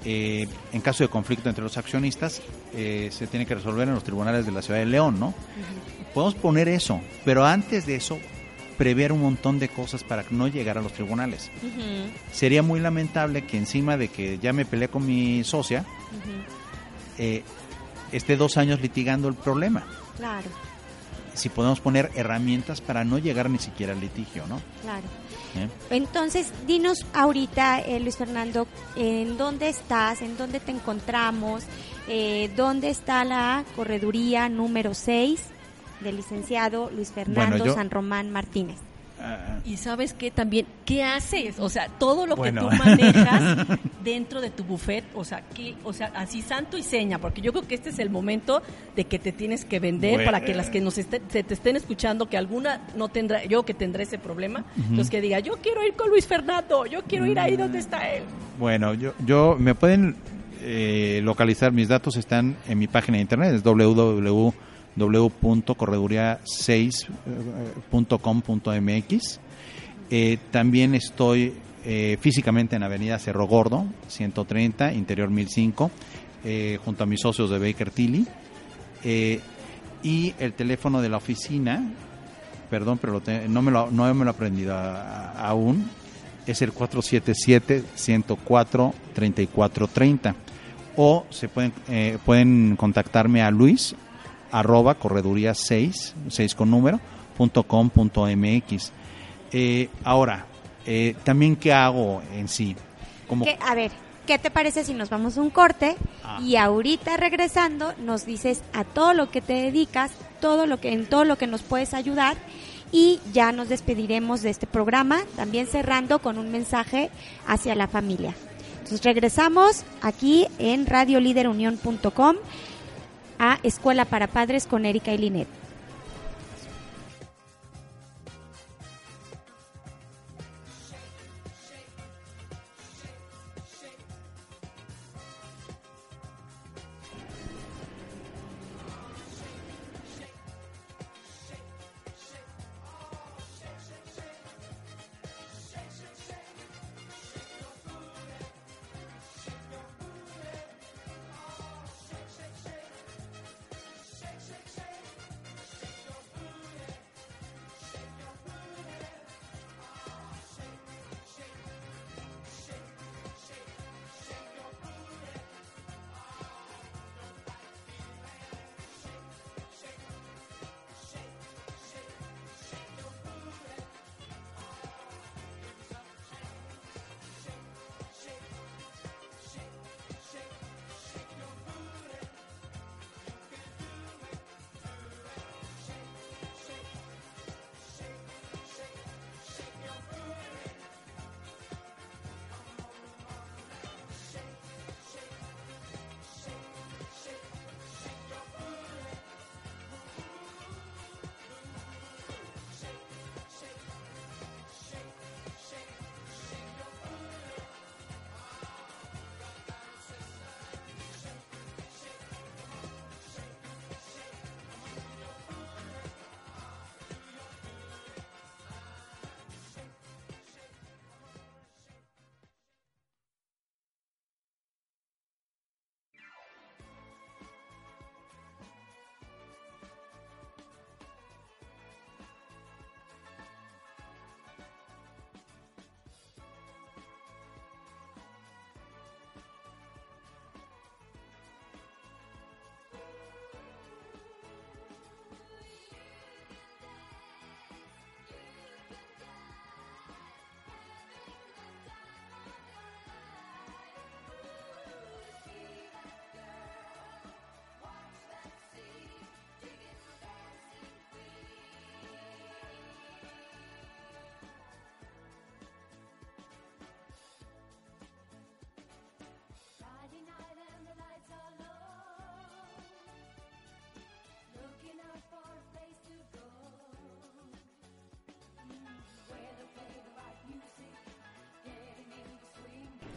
eh, en caso de conflicto entre los accionistas eh, se tiene que resolver en los tribunales de la ciudad de León, ¿no? Podemos poner eso, pero antes de eso prever un montón de cosas para no llegar a los tribunales. Sería muy lamentable que encima de que ya me peleé con mi socia, eh, esté dos años litigando el problema. Claro. Si podemos poner herramientas para no llegar ni siquiera al litigio, ¿no? Claro. ¿Eh? Entonces, dinos ahorita, eh, Luis Fernando, en dónde estás, en dónde te encontramos, dónde está la correduría número 6 del licenciado Luis Fernando San Román Martínez. Y sabes qué también, ¿qué haces? O sea, todo lo que tú manejas <laughs> dentro de tu buffet, o sea, que, o sea, así santo y seña, porque yo creo que este es el momento de que te tienes que vender para que las que nos se te estén escuchando, que alguna no tendrá, yo que tendré ese problema, los que diga, yo quiero ir con Luis Fernando, yo quiero ir ahí donde está él. Bueno, yo, yo me pueden eh, localizar, mis datos están en mi página de internet, es www www.correduría6.com.mx. Eh, también estoy eh, físicamente en Avenida Cerro Gordo, 130, Interior 1005, eh, junto a mis socios de Baker Tilly. y el teléfono de la oficina, perdón, pero no, me lo, no me lo he aprendido aún, es el 477-104-3430. O se pueden, pueden contactarme a Luis arroba correduría 6, 6 con número, punto com punto mx. Eh, ahora, eh, también qué hago en sí. Como... A ver, ¿qué te parece si nos vamos a un corte ah. y ahorita regresando nos dices a todo lo que te dedicas, todo lo que en todo lo que nos puedes ayudar y ya nos despediremos de este programa, también cerrando con un mensaje hacia la familia. Entonces regresamos aquí en radioliderunión.com a Escuela para Padres con Erika y Linet.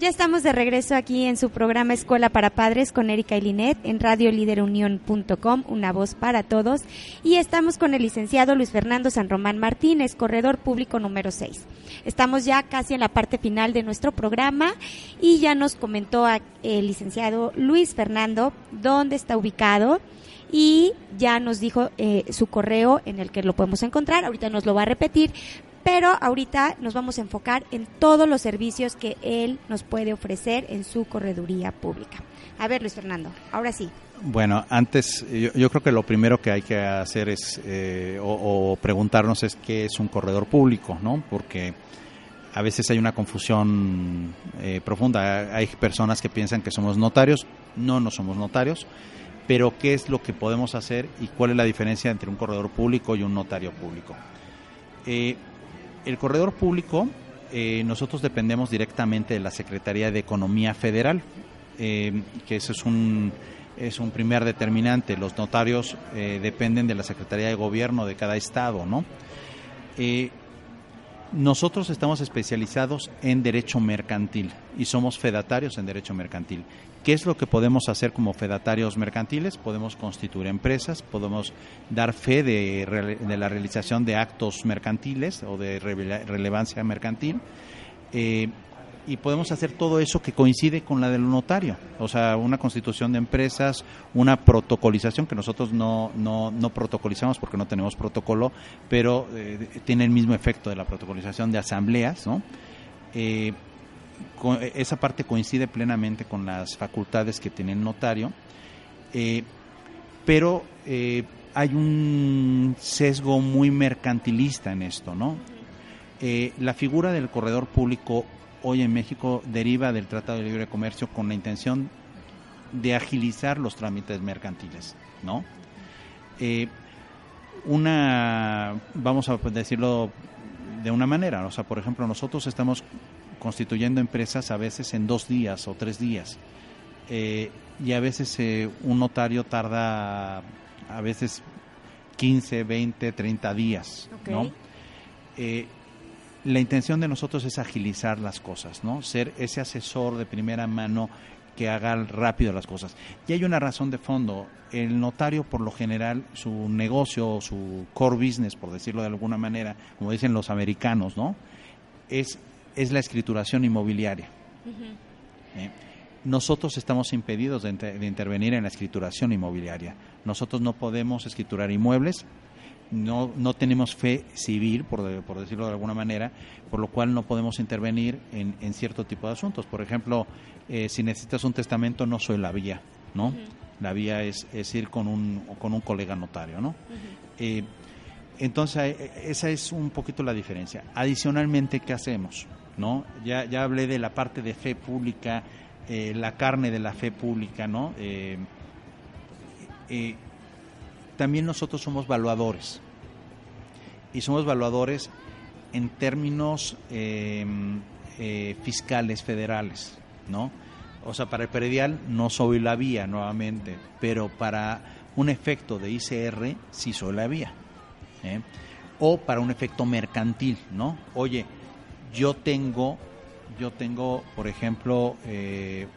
Ya estamos de regreso aquí en su programa Escuela para Padres con Erika y Linet en radioliderunión.com, una voz para todos. Y estamos con el licenciado Luis Fernando San Román Martínez, corredor público número 6. Estamos ya casi en la parte final de nuestro programa y ya nos comentó el licenciado Luis Fernando dónde está ubicado y ya nos dijo eh, su correo en el que lo podemos encontrar. Ahorita nos lo va a repetir, pero ahorita nos vamos a enfocar en todos los servicios que él nos puede ofrecer en su correduría pública. A ver, Luis Fernando, ahora sí. Bueno, antes yo, creo que lo primero que hay que hacer es eh, o, preguntarnos es qué es un corredor público, ¿no? Porque a veces hay una confusión eh, profunda. Hay personas que piensan que somos notarios, no, no somos notarios, pero qué es lo que podemos hacer y cuál es la diferencia entre un corredor público y un notario público. Eh, el corredor público, eh, nosotros dependemos directamente de la Secretaría de Economía Federal, eh, que eso es un, es un primer determinante. Los notarios eh, dependen de la Secretaría de Gobierno de cada estado, ¿no? Nosotros estamos especializados en derecho mercantil y somos fedatarios en derecho mercantil. ¿Qué es lo que podemos hacer como fedatarios mercantiles? Podemos constituir empresas, podemos dar fe de, la realización de actos mercantiles o de relevancia mercantil. Eh, y podemos hacer todo eso que coincide con la del notario, o sea, una constitución de empresas, una protocolización que nosotros no, no, no protocolizamos porque no tenemos protocolo, pero eh, tiene el mismo efecto de la protocolización de asambleas, ¿no? Eh, esa parte coincide plenamente con las facultades que tiene el notario, eh, pero eh, hay un sesgo muy mercantilista en esto, ¿no? Eh, la figura del corredor público hoy en México deriva del Tratado de Libre Comercio con la intención de agilizar los trámites mercantiles, ¿no? una, vamos a decirlo de una manera, o sea, por ejemplo, nosotros estamos constituyendo empresas a veces en dos días o tres días. Eh, y a veces eh, un notario tarda a veces 15, 20, 30 días. ¿no? La intención de nosotros es agilizar las cosas, ¿no? Ser ese asesor de primera mano que haga rápido las cosas. Y hay una razón de fondo. El notario, por lo general, su negocio, su core business, por decirlo de alguna manera, como dicen los americanos, ¿no? Es es la escrituración inmobiliaria. ¿Eh? Nosotros estamos impedidos de, intervenir en la escrituración inmobiliaria. Nosotros no podemos escriturar inmuebles, no, no tenemos fe civil, por, por, decirlo de alguna manera, por lo cual no podemos intervenir en, cierto tipo de asuntos. Por ejemplo, eh, si necesitas un testamento, no soy la vía, ¿no? La vía es, es, ir con un, con un colega notario, ¿no? Eh, entonces, esa es un poquito la diferencia. Adicionalmente, ¿qué hacemos? ¿no? Ya, ya hablé de la parte de fe pública, eh, la carne de la fe pública, ¿no? Eh, eh, también nosotros somos valuadores y somos valuadores en términos fiscales federales, ¿no? O sea, para el peredial no soy la vía nuevamente, pero para un efecto de ICR sí soy la vía. O para un efecto mercantil, ¿no? Oye, yo tengo, yo tengo, por ejemplo, eh,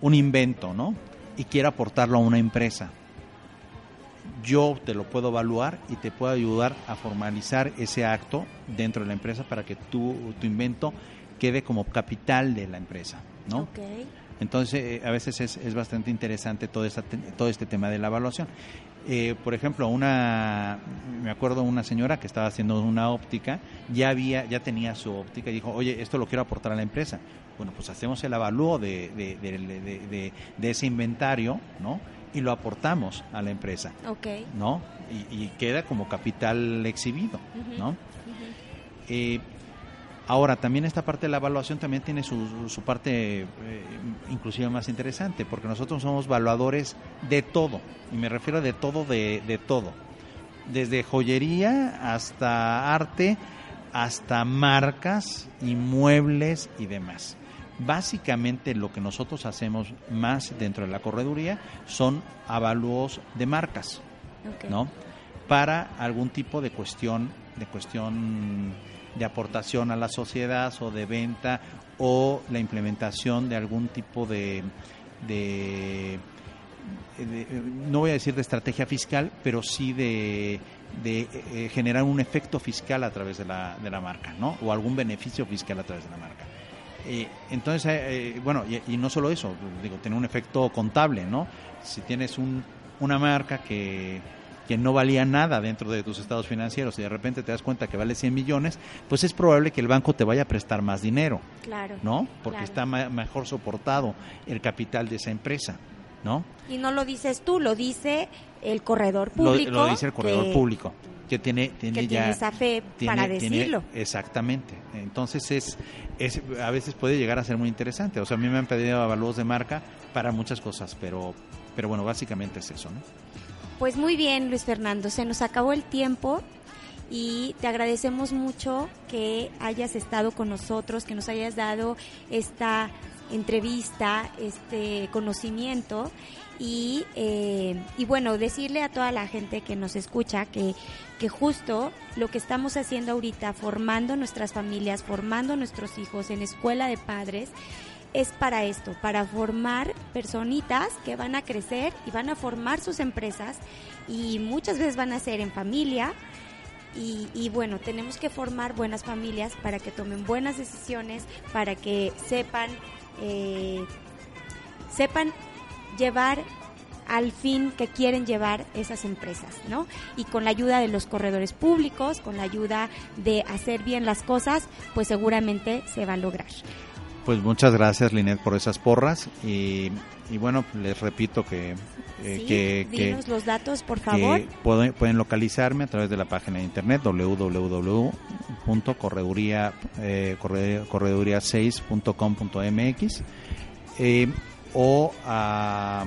un invento, ¿no? Y quiero aportarlo a una empresa. Yo te lo puedo evaluar y te puedo ayudar a formalizar ese acto dentro de la empresa para que tu, tu invento quede como capital de la empresa, ¿no? Entonces, eh, a veces es, es, bastante interesante todo, esta, todo este tema de la evaluación. Eh, por ejemplo, una, me acuerdo una señora que estaba haciendo una óptica, ya había, ya tenía su óptica y dijo, oye, esto lo quiero aportar a la empresa. Bueno, pues hacemos el avalúo de, de, ese inventario, ¿no? Y lo aportamos a la empresa, ¿no? Y, queda como capital exhibido, ¿no? Eh, Ahora, también esta parte de la evaluación también tiene su, su parte eh, inclusive más interesante, porque nosotros somos evaluadores de todo, y me refiero a de todo, de, de todo, desde joyería hasta arte, hasta marcas, inmuebles y demás. Básicamente lo que nosotros hacemos más dentro de la correduría son avalúos de marcas, ¿no? Para algún tipo de cuestión, de cuestión de aportación a la sociedad o de venta o la implementación de algún tipo de, de, de- no voy a decir de estrategia fiscal, pero sí de, de eh, generar un efecto fiscal a través de la, de la marca, ¿no? O algún beneficio fiscal a través de la marca. Eh, entonces, eh, bueno, y, y no solo eso, digo, tener un efecto contable, ¿no? Si tienes un, una marca que, que no valía nada dentro de tus estados financieros y de repente te das cuenta que vale 100 millones, pues es probable que el banco te vaya a prestar más dinero, Claro. ¿no? Porque Claro. está ma- mejor soportado el capital de esa empresa, ¿no? Y no lo dices tú, lo dice el corredor público. Lo, dice el corredor que- público, que tiene, tiene Que ya... tiene esa fe tiene- para tiene- decirlo. exactamente. Entonces es, es a veces puede llegar a ser muy interesante. O sea, a mí me han pedido avalúos de marca para muchas cosas, pero pero bueno, básicamente es eso, ¿no? Pues muy bien, Luis Fernando, se nos acabó el tiempo y te agradecemos mucho que hayas estado con nosotros, que nos hayas dado esta entrevista, este conocimiento y, eh, y bueno, decirle a toda la gente que nos escucha que, que justo lo que estamos haciendo ahorita, formando nuestras familias, formando nuestros hijos en escuela de padres, es para esto, para formar personitas que van a crecer y van a formar sus empresas y muchas veces van a ser en familia. Y, y bueno, tenemos que formar buenas familias para que tomen buenas decisiones, para que sepan, eh, sepan llevar al fin que quieren llevar esas empresas, ¿no? Y con la ayuda de los corredores públicos, con la ayuda de hacer bien las cosas, pues seguramente se va a lograr. Pues muchas gracias, Linet, por esas porras. Y, y bueno, les repito que, eh, Sí, que, que- los datos, por que favor. pueden, pueden localizarme a través de la página de internet www.correduría eh, corre- correduría6.com.mx eh, o a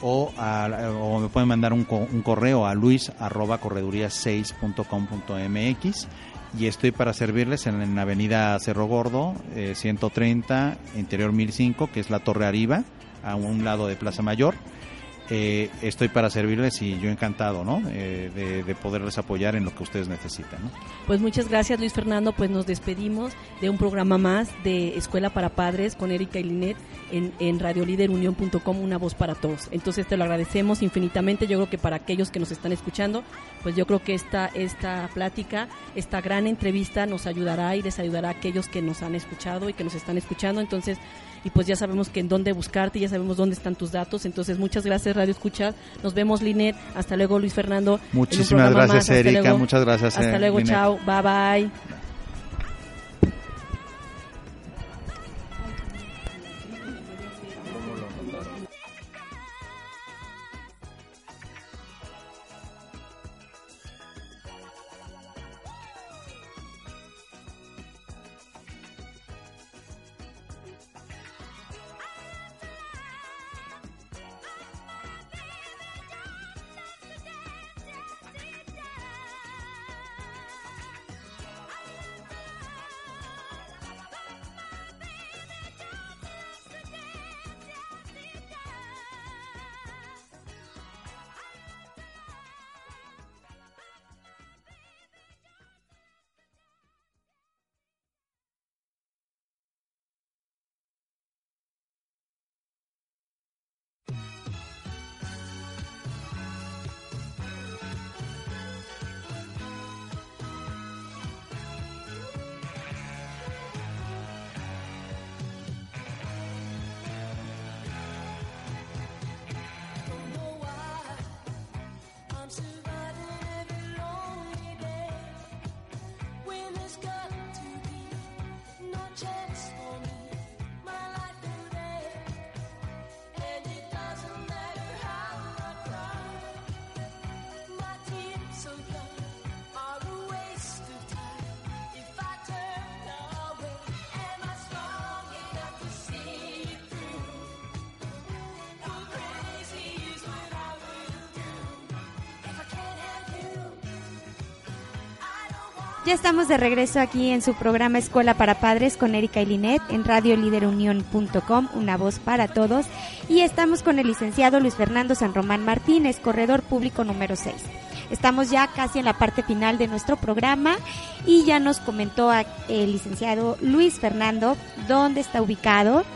o, a- o me pueden mandar un, un correo a luis arroba correduría6.com.mx y estoy para servirles en, la avenida Cerro Gordo, eh, 130, interior 1005, que es la Torre Arriba, a un lado de Plaza Mayor. Eh, estoy para servirles y yo encantado ¿no? Eh, de, de poderles apoyar en lo que ustedes necesitan. Pues muchas gracias Luis Fernando, pues nos despedimos de un programa más de Escuela para Padres con Erika y Linet en, en radioliderunión.com, una voz para todos. Entonces te lo agradecemos infinitamente, yo creo que para aquellos que nos están escuchando, pues yo creo que esta, esta plática, esta gran entrevista nos ayudará y les ayudará a aquellos que nos han escuchado y que nos están escuchando. Entonces, y pues ya sabemos que en dónde buscarte, ya sabemos dónde están tus datos. Entonces, muchas gracias Radio Escuchar. Nos vemos Linet. Hasta luego Luis Fernando. Muchísimas gracias, Erika. Muchas gracias, Hasta eh, luego, Linet. chao. Bye bye. Ya estamos de regreso aquí en su programa Escuela para Padres con Erika y Linet en radioliderunión.com, una voz para todos. Y estamos con el licenciado Luis Fernando San Román Martínez, corredor público número 6. estamos ya casi en la parte final de nuestro programa y ya nos comentó el licenciado Luis Fernando dónde está ubicado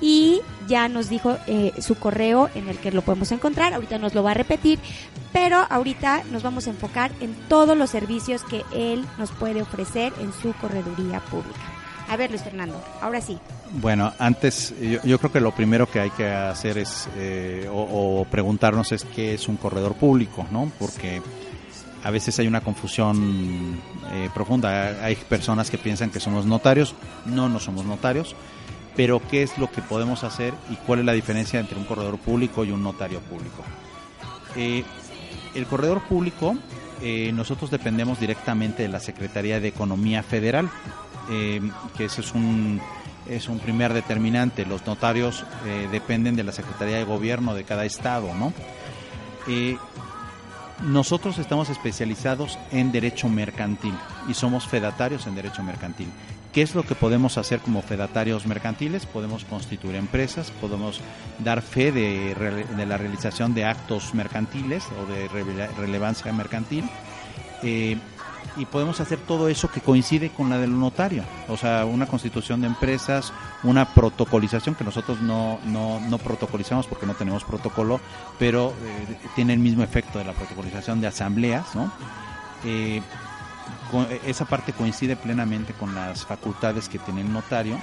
y ya nos dijo eh, su correo en el que lo podemos encontrar. Ahorita nos lo va a repetir, pero ahorita nos vamos a enfocar en todos los servicios que él nos puede ofrecer en su correduría pública. A ver, Luis Fernando, ahora sí. Bueno, antes yo, creo que lo primero que hay que hacer es eh, o, o preguntarnos es qué es un corredor público, ¿no? Porque a veces hay una confusión eh, profunda. Hay personas que piensan que somos notarios, no, no somos notarios, pero qué es lo que podemos hacer y cuál es la diferencia entre un corredor público y un notario público. Eh, el corredor público, eh, nosotros dependemos directamente de la Secretaría de Economía Federal, eh, que ese es un, es un primer determinante. Los notarios eh, dependen de la Secretaría de Gobierno de cada estado, ¿no? Eh, nosotros estamos especializados en derecho mercantil y somos fedatarios en derecho mercantil. ¿Qué es lo que podemos hacer como fedatarios mercantiles? Podemos constituir empresas, podemos dar fe de, la realización de actos mercantiles o de rele- relevancia mercantil. eh, y podemos hacer todo eso que coincide con la del notario, o sea, una constitución de empresas, una protocolización que nosotros no, no, no protocolizamos porque no tenemos protocolo, pero eh, tiene el mismo efecto de la protocolización de asambleas, ¿no? Eh, esa parte coincide plenamente con las facultades que tiene el notario,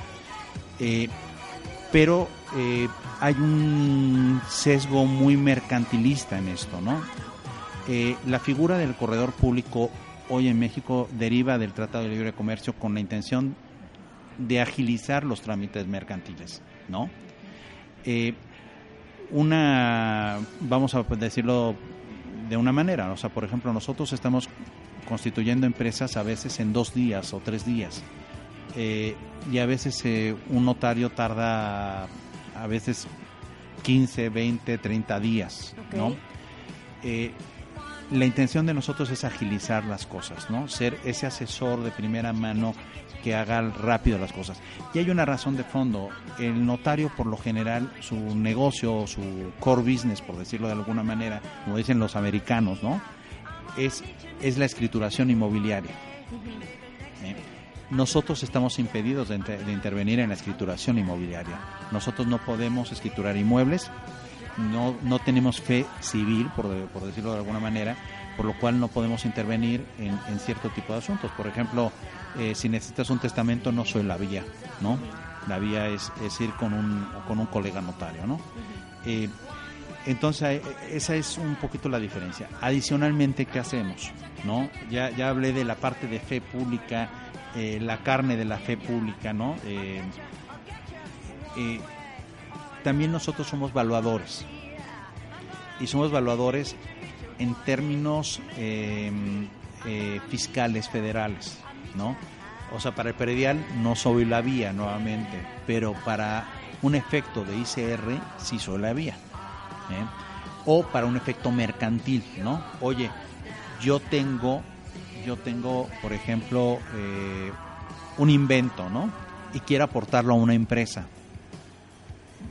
eh, pero eh, hay un sesgo muy mercantilista en esto, ¿no? Eh, la figura del corredor público hoy en México deriva del Tratado de Libre Comercio con la intención de agilizar los trámites mercantiles, ¿no? Eh, una, vamos a decirlo de una manera, o sea, por ejemplo, nosotros estamos constituyendo empresas a veces en dos días o tres días, Eh, y a veces eh, un notario tarda a veces 15, 20, 30 días, ¿no? Eh, la intención de nosotros es agilizar las cosas, ¿no? Ser ese asesor de primera mano que haga rápido las cosas. Y hay una razón de fondo. El notario, por lo general, su negocio, su core business, por decirlo de alguna manera, como dicen los americanos, ¿no? Es, es la escrituración inmobiliaria. ¿eh? Nosotros estamos impedidos de, de intervenir en la escrituración inmobiliaria. Nosotros no podemos escriturar inmuebles, no, no tenemos fe civil, por, por decirlo de alguna manera, por lo cual no podemos intervenir en, en cierto tipo de asuntos. Por ejemplo, eh, si necesitas un testamento, no soy la vía, ¿no? La vía es, es ir con un, con un colega notario, ¿no? Eh, entonces, eh, esa es un poquito la diferencia. Adicionalmente, ¿qué hacemos? ¿No? Ya, ya hablé de la parte de fe pública, eh, la carne de la fe pública, ¿no? Eh, eh, también nosotros somos valuadores. Y somos valuadores en términos eh, eh, fiscales federales, ¿no? O sea, para el predial no soy la vía nuevamente, pero para un efecto de ICR sí soy la vía. ¿Eh? O para un efecto mercantil, ¿no? Oye, yo tengo, yo tengo, por ejemplo, eh, un invento, ¿no? Y quiero aportarlo a una empresa.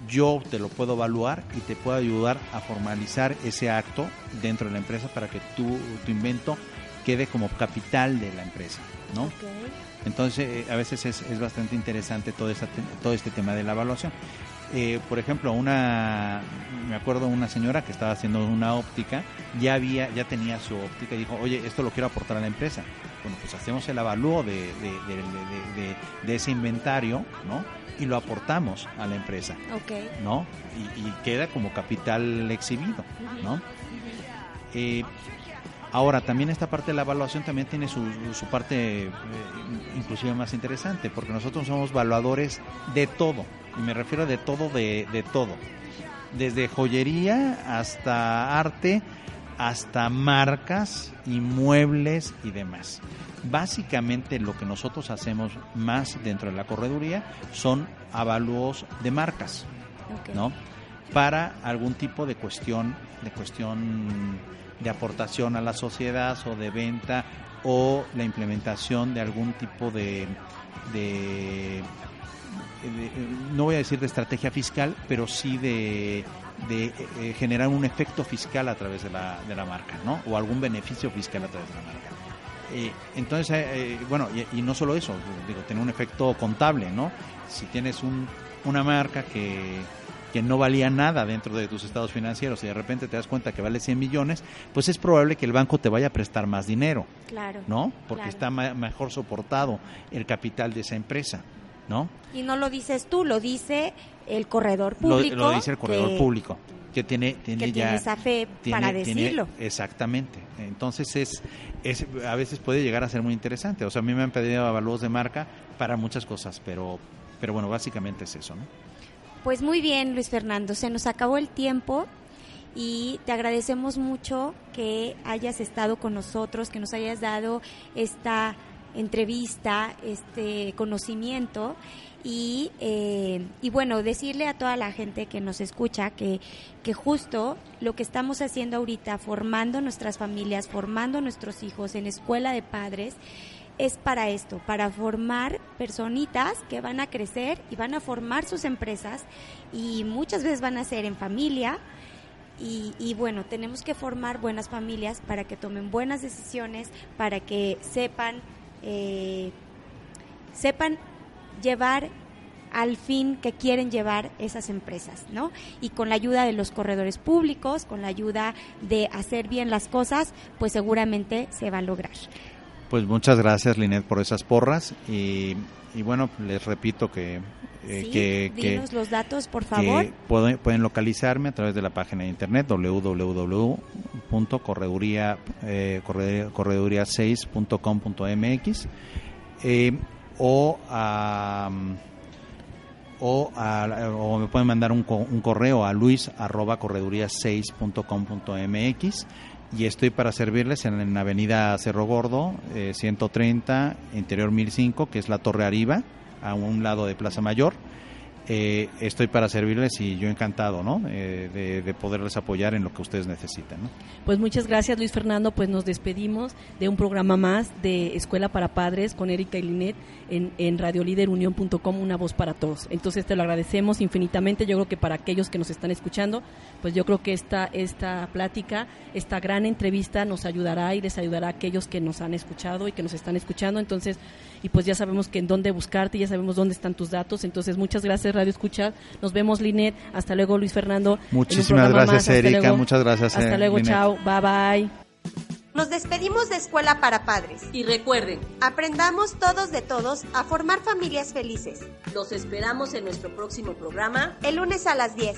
Yo te lo puedo evaluar y te puedo ayudar a formalizar ese acto dentro de la empresa para que tu, tu invento quede como capital de la empresa, ¿no? Entonces, eh, a veces es, es bastante interesante todo, esta todo este tema de la evaluación. Eh, por ejemplo, una, me acuerdo una señora que estaba haciendo una óptica, ya había, ya tenía su óptica y dijo, oye, esto lo quiero aportar a la empresa. Bueno, pues hacemos el avalúo de, de, ese inventario, ¿no? Y lo aportamos a la empresa. ¿no? Y, y queda como capital exhibido, ¿no? Eh, ahora, también esta parte de la evaluación también tiene su, su parte eh, inclusive más interesante, porque nosotros somos evaluadores de todo, y me refiero a de todo, de, de todo, desde joyería hasta arte, hasta marcas, inmuebles y demás. Básicamente lo que nosotros hacemos más dentro de la correduría son avalúos de marcas. ¿no? Para algún tipo de cuestión, de cuestión de aportación a la sociedad o de venta o la implementación de algún tipo de- de- no voy a decir de estrategia fiscal, pero sí de, de eh, eh, generar un efecto fiscal a través de la, de la marca, ¿no? O algún beneficio fiscal a través de la marca. Eh, entonces, eh, eh, bueno, y, y no solo eso, digo, tiene un efecto contable, ¿no? Si tienes un, una marca que, que no valía nada dentro de tus estados financieros y de repente te das cuenta que vale 100 millones, pues es probable que el banco te vaya a prestar más dinero, Claro. ¿no? Porque claro. está ma- mejor soportado el capital de esa empresa, ¿no? Y no lo dices tú, lo dice el corredor público. lo dice el corredor que- público, que tiene, tiene que ya... tiene esa fe tiene- para tiene- decirlo. exactamente. Entonces es, es a veces puede llegar a ser muy interesante. O sea, a mí me han pedido avalúos de marca para muchas cosas, pero pero bueno, básicamente es eso, ¿no? Pues muy bien, Luis Fernando, se nos acabó el tiempo y te agradecemos mucho que hayas estado con nosotros, que nos hayas dado esta entrevista, este conocimiento y, eh, y bueno, decirle a toda la gente que nos escucha que, que justo lo que estamos haciendo ahorita, formando nuestras familias, formando nuestros hijos en escuela de padres, es para esto, para formar personitas que van a crecer y van a formar sus empresas y muchas veces van a ser en familia. Y, y bueno, tenemos que formar buenas familias para que tomen buenas decisiones, para que sepan, eh, sepan llevar al fin que quieren llevar esas empresas, ¿no? Y con la ayuda de los corredores públicos, con la ayuda de hacer bien las cosas, pues seguramente se va a lograr. Pues muchas gracias, Linet, por esas porras y, y bueno, les repito que eh, Sí, que, que- los datos, por que favor. pueden, pueden localizarme a través de la página de internet www.correduría eh, corre- correduría6.com.mx eh, o a o, a- o me pueden mandar un, co- un correo a luis arroba correduría6.com.mx y estoy para servirles en, en Avenida Cerro Gordo, eh, 130, Interior 1005, que es la Torre Arriba, a un lado de Plaza Mayor. Eh, estoy para servirles y yo encantado, ¿no? Eh, de, de poderles apoyar en lo que ustedes necesiten, ¿no? Pues muchas gracias Luis Fernando, pues nos despedimos de un programa más de Escuela para Padres con Erika y Linet en, en radioliderunión.com, una voz para todos. Entonces te lo agradecemos infinitamente, yo creo que para aquellos que nos están escuchando, pues yo creo que esta, esta plática, esta gran entrevista nos ayudará y les ayudará a aquellos que nos han escuchado y que nos están escuchando, entonces, y pues ya sabemos que en dónde buscarte, ya sabemos dónde están tus datos, entonces muchas gracias Radio Escucha, nos vemos Linet, hasta luego Luis Fernando. Muchísimas gracias, Erika, muchas gracias, Hasta eh, luego, Linet. chao, bye bye. Nos despedimos de Escuela para Padres. Y recuerden, Aprendamos todos de todos a formar familias felices. los esperamos en nuestro próximo programa El lunes a las 10.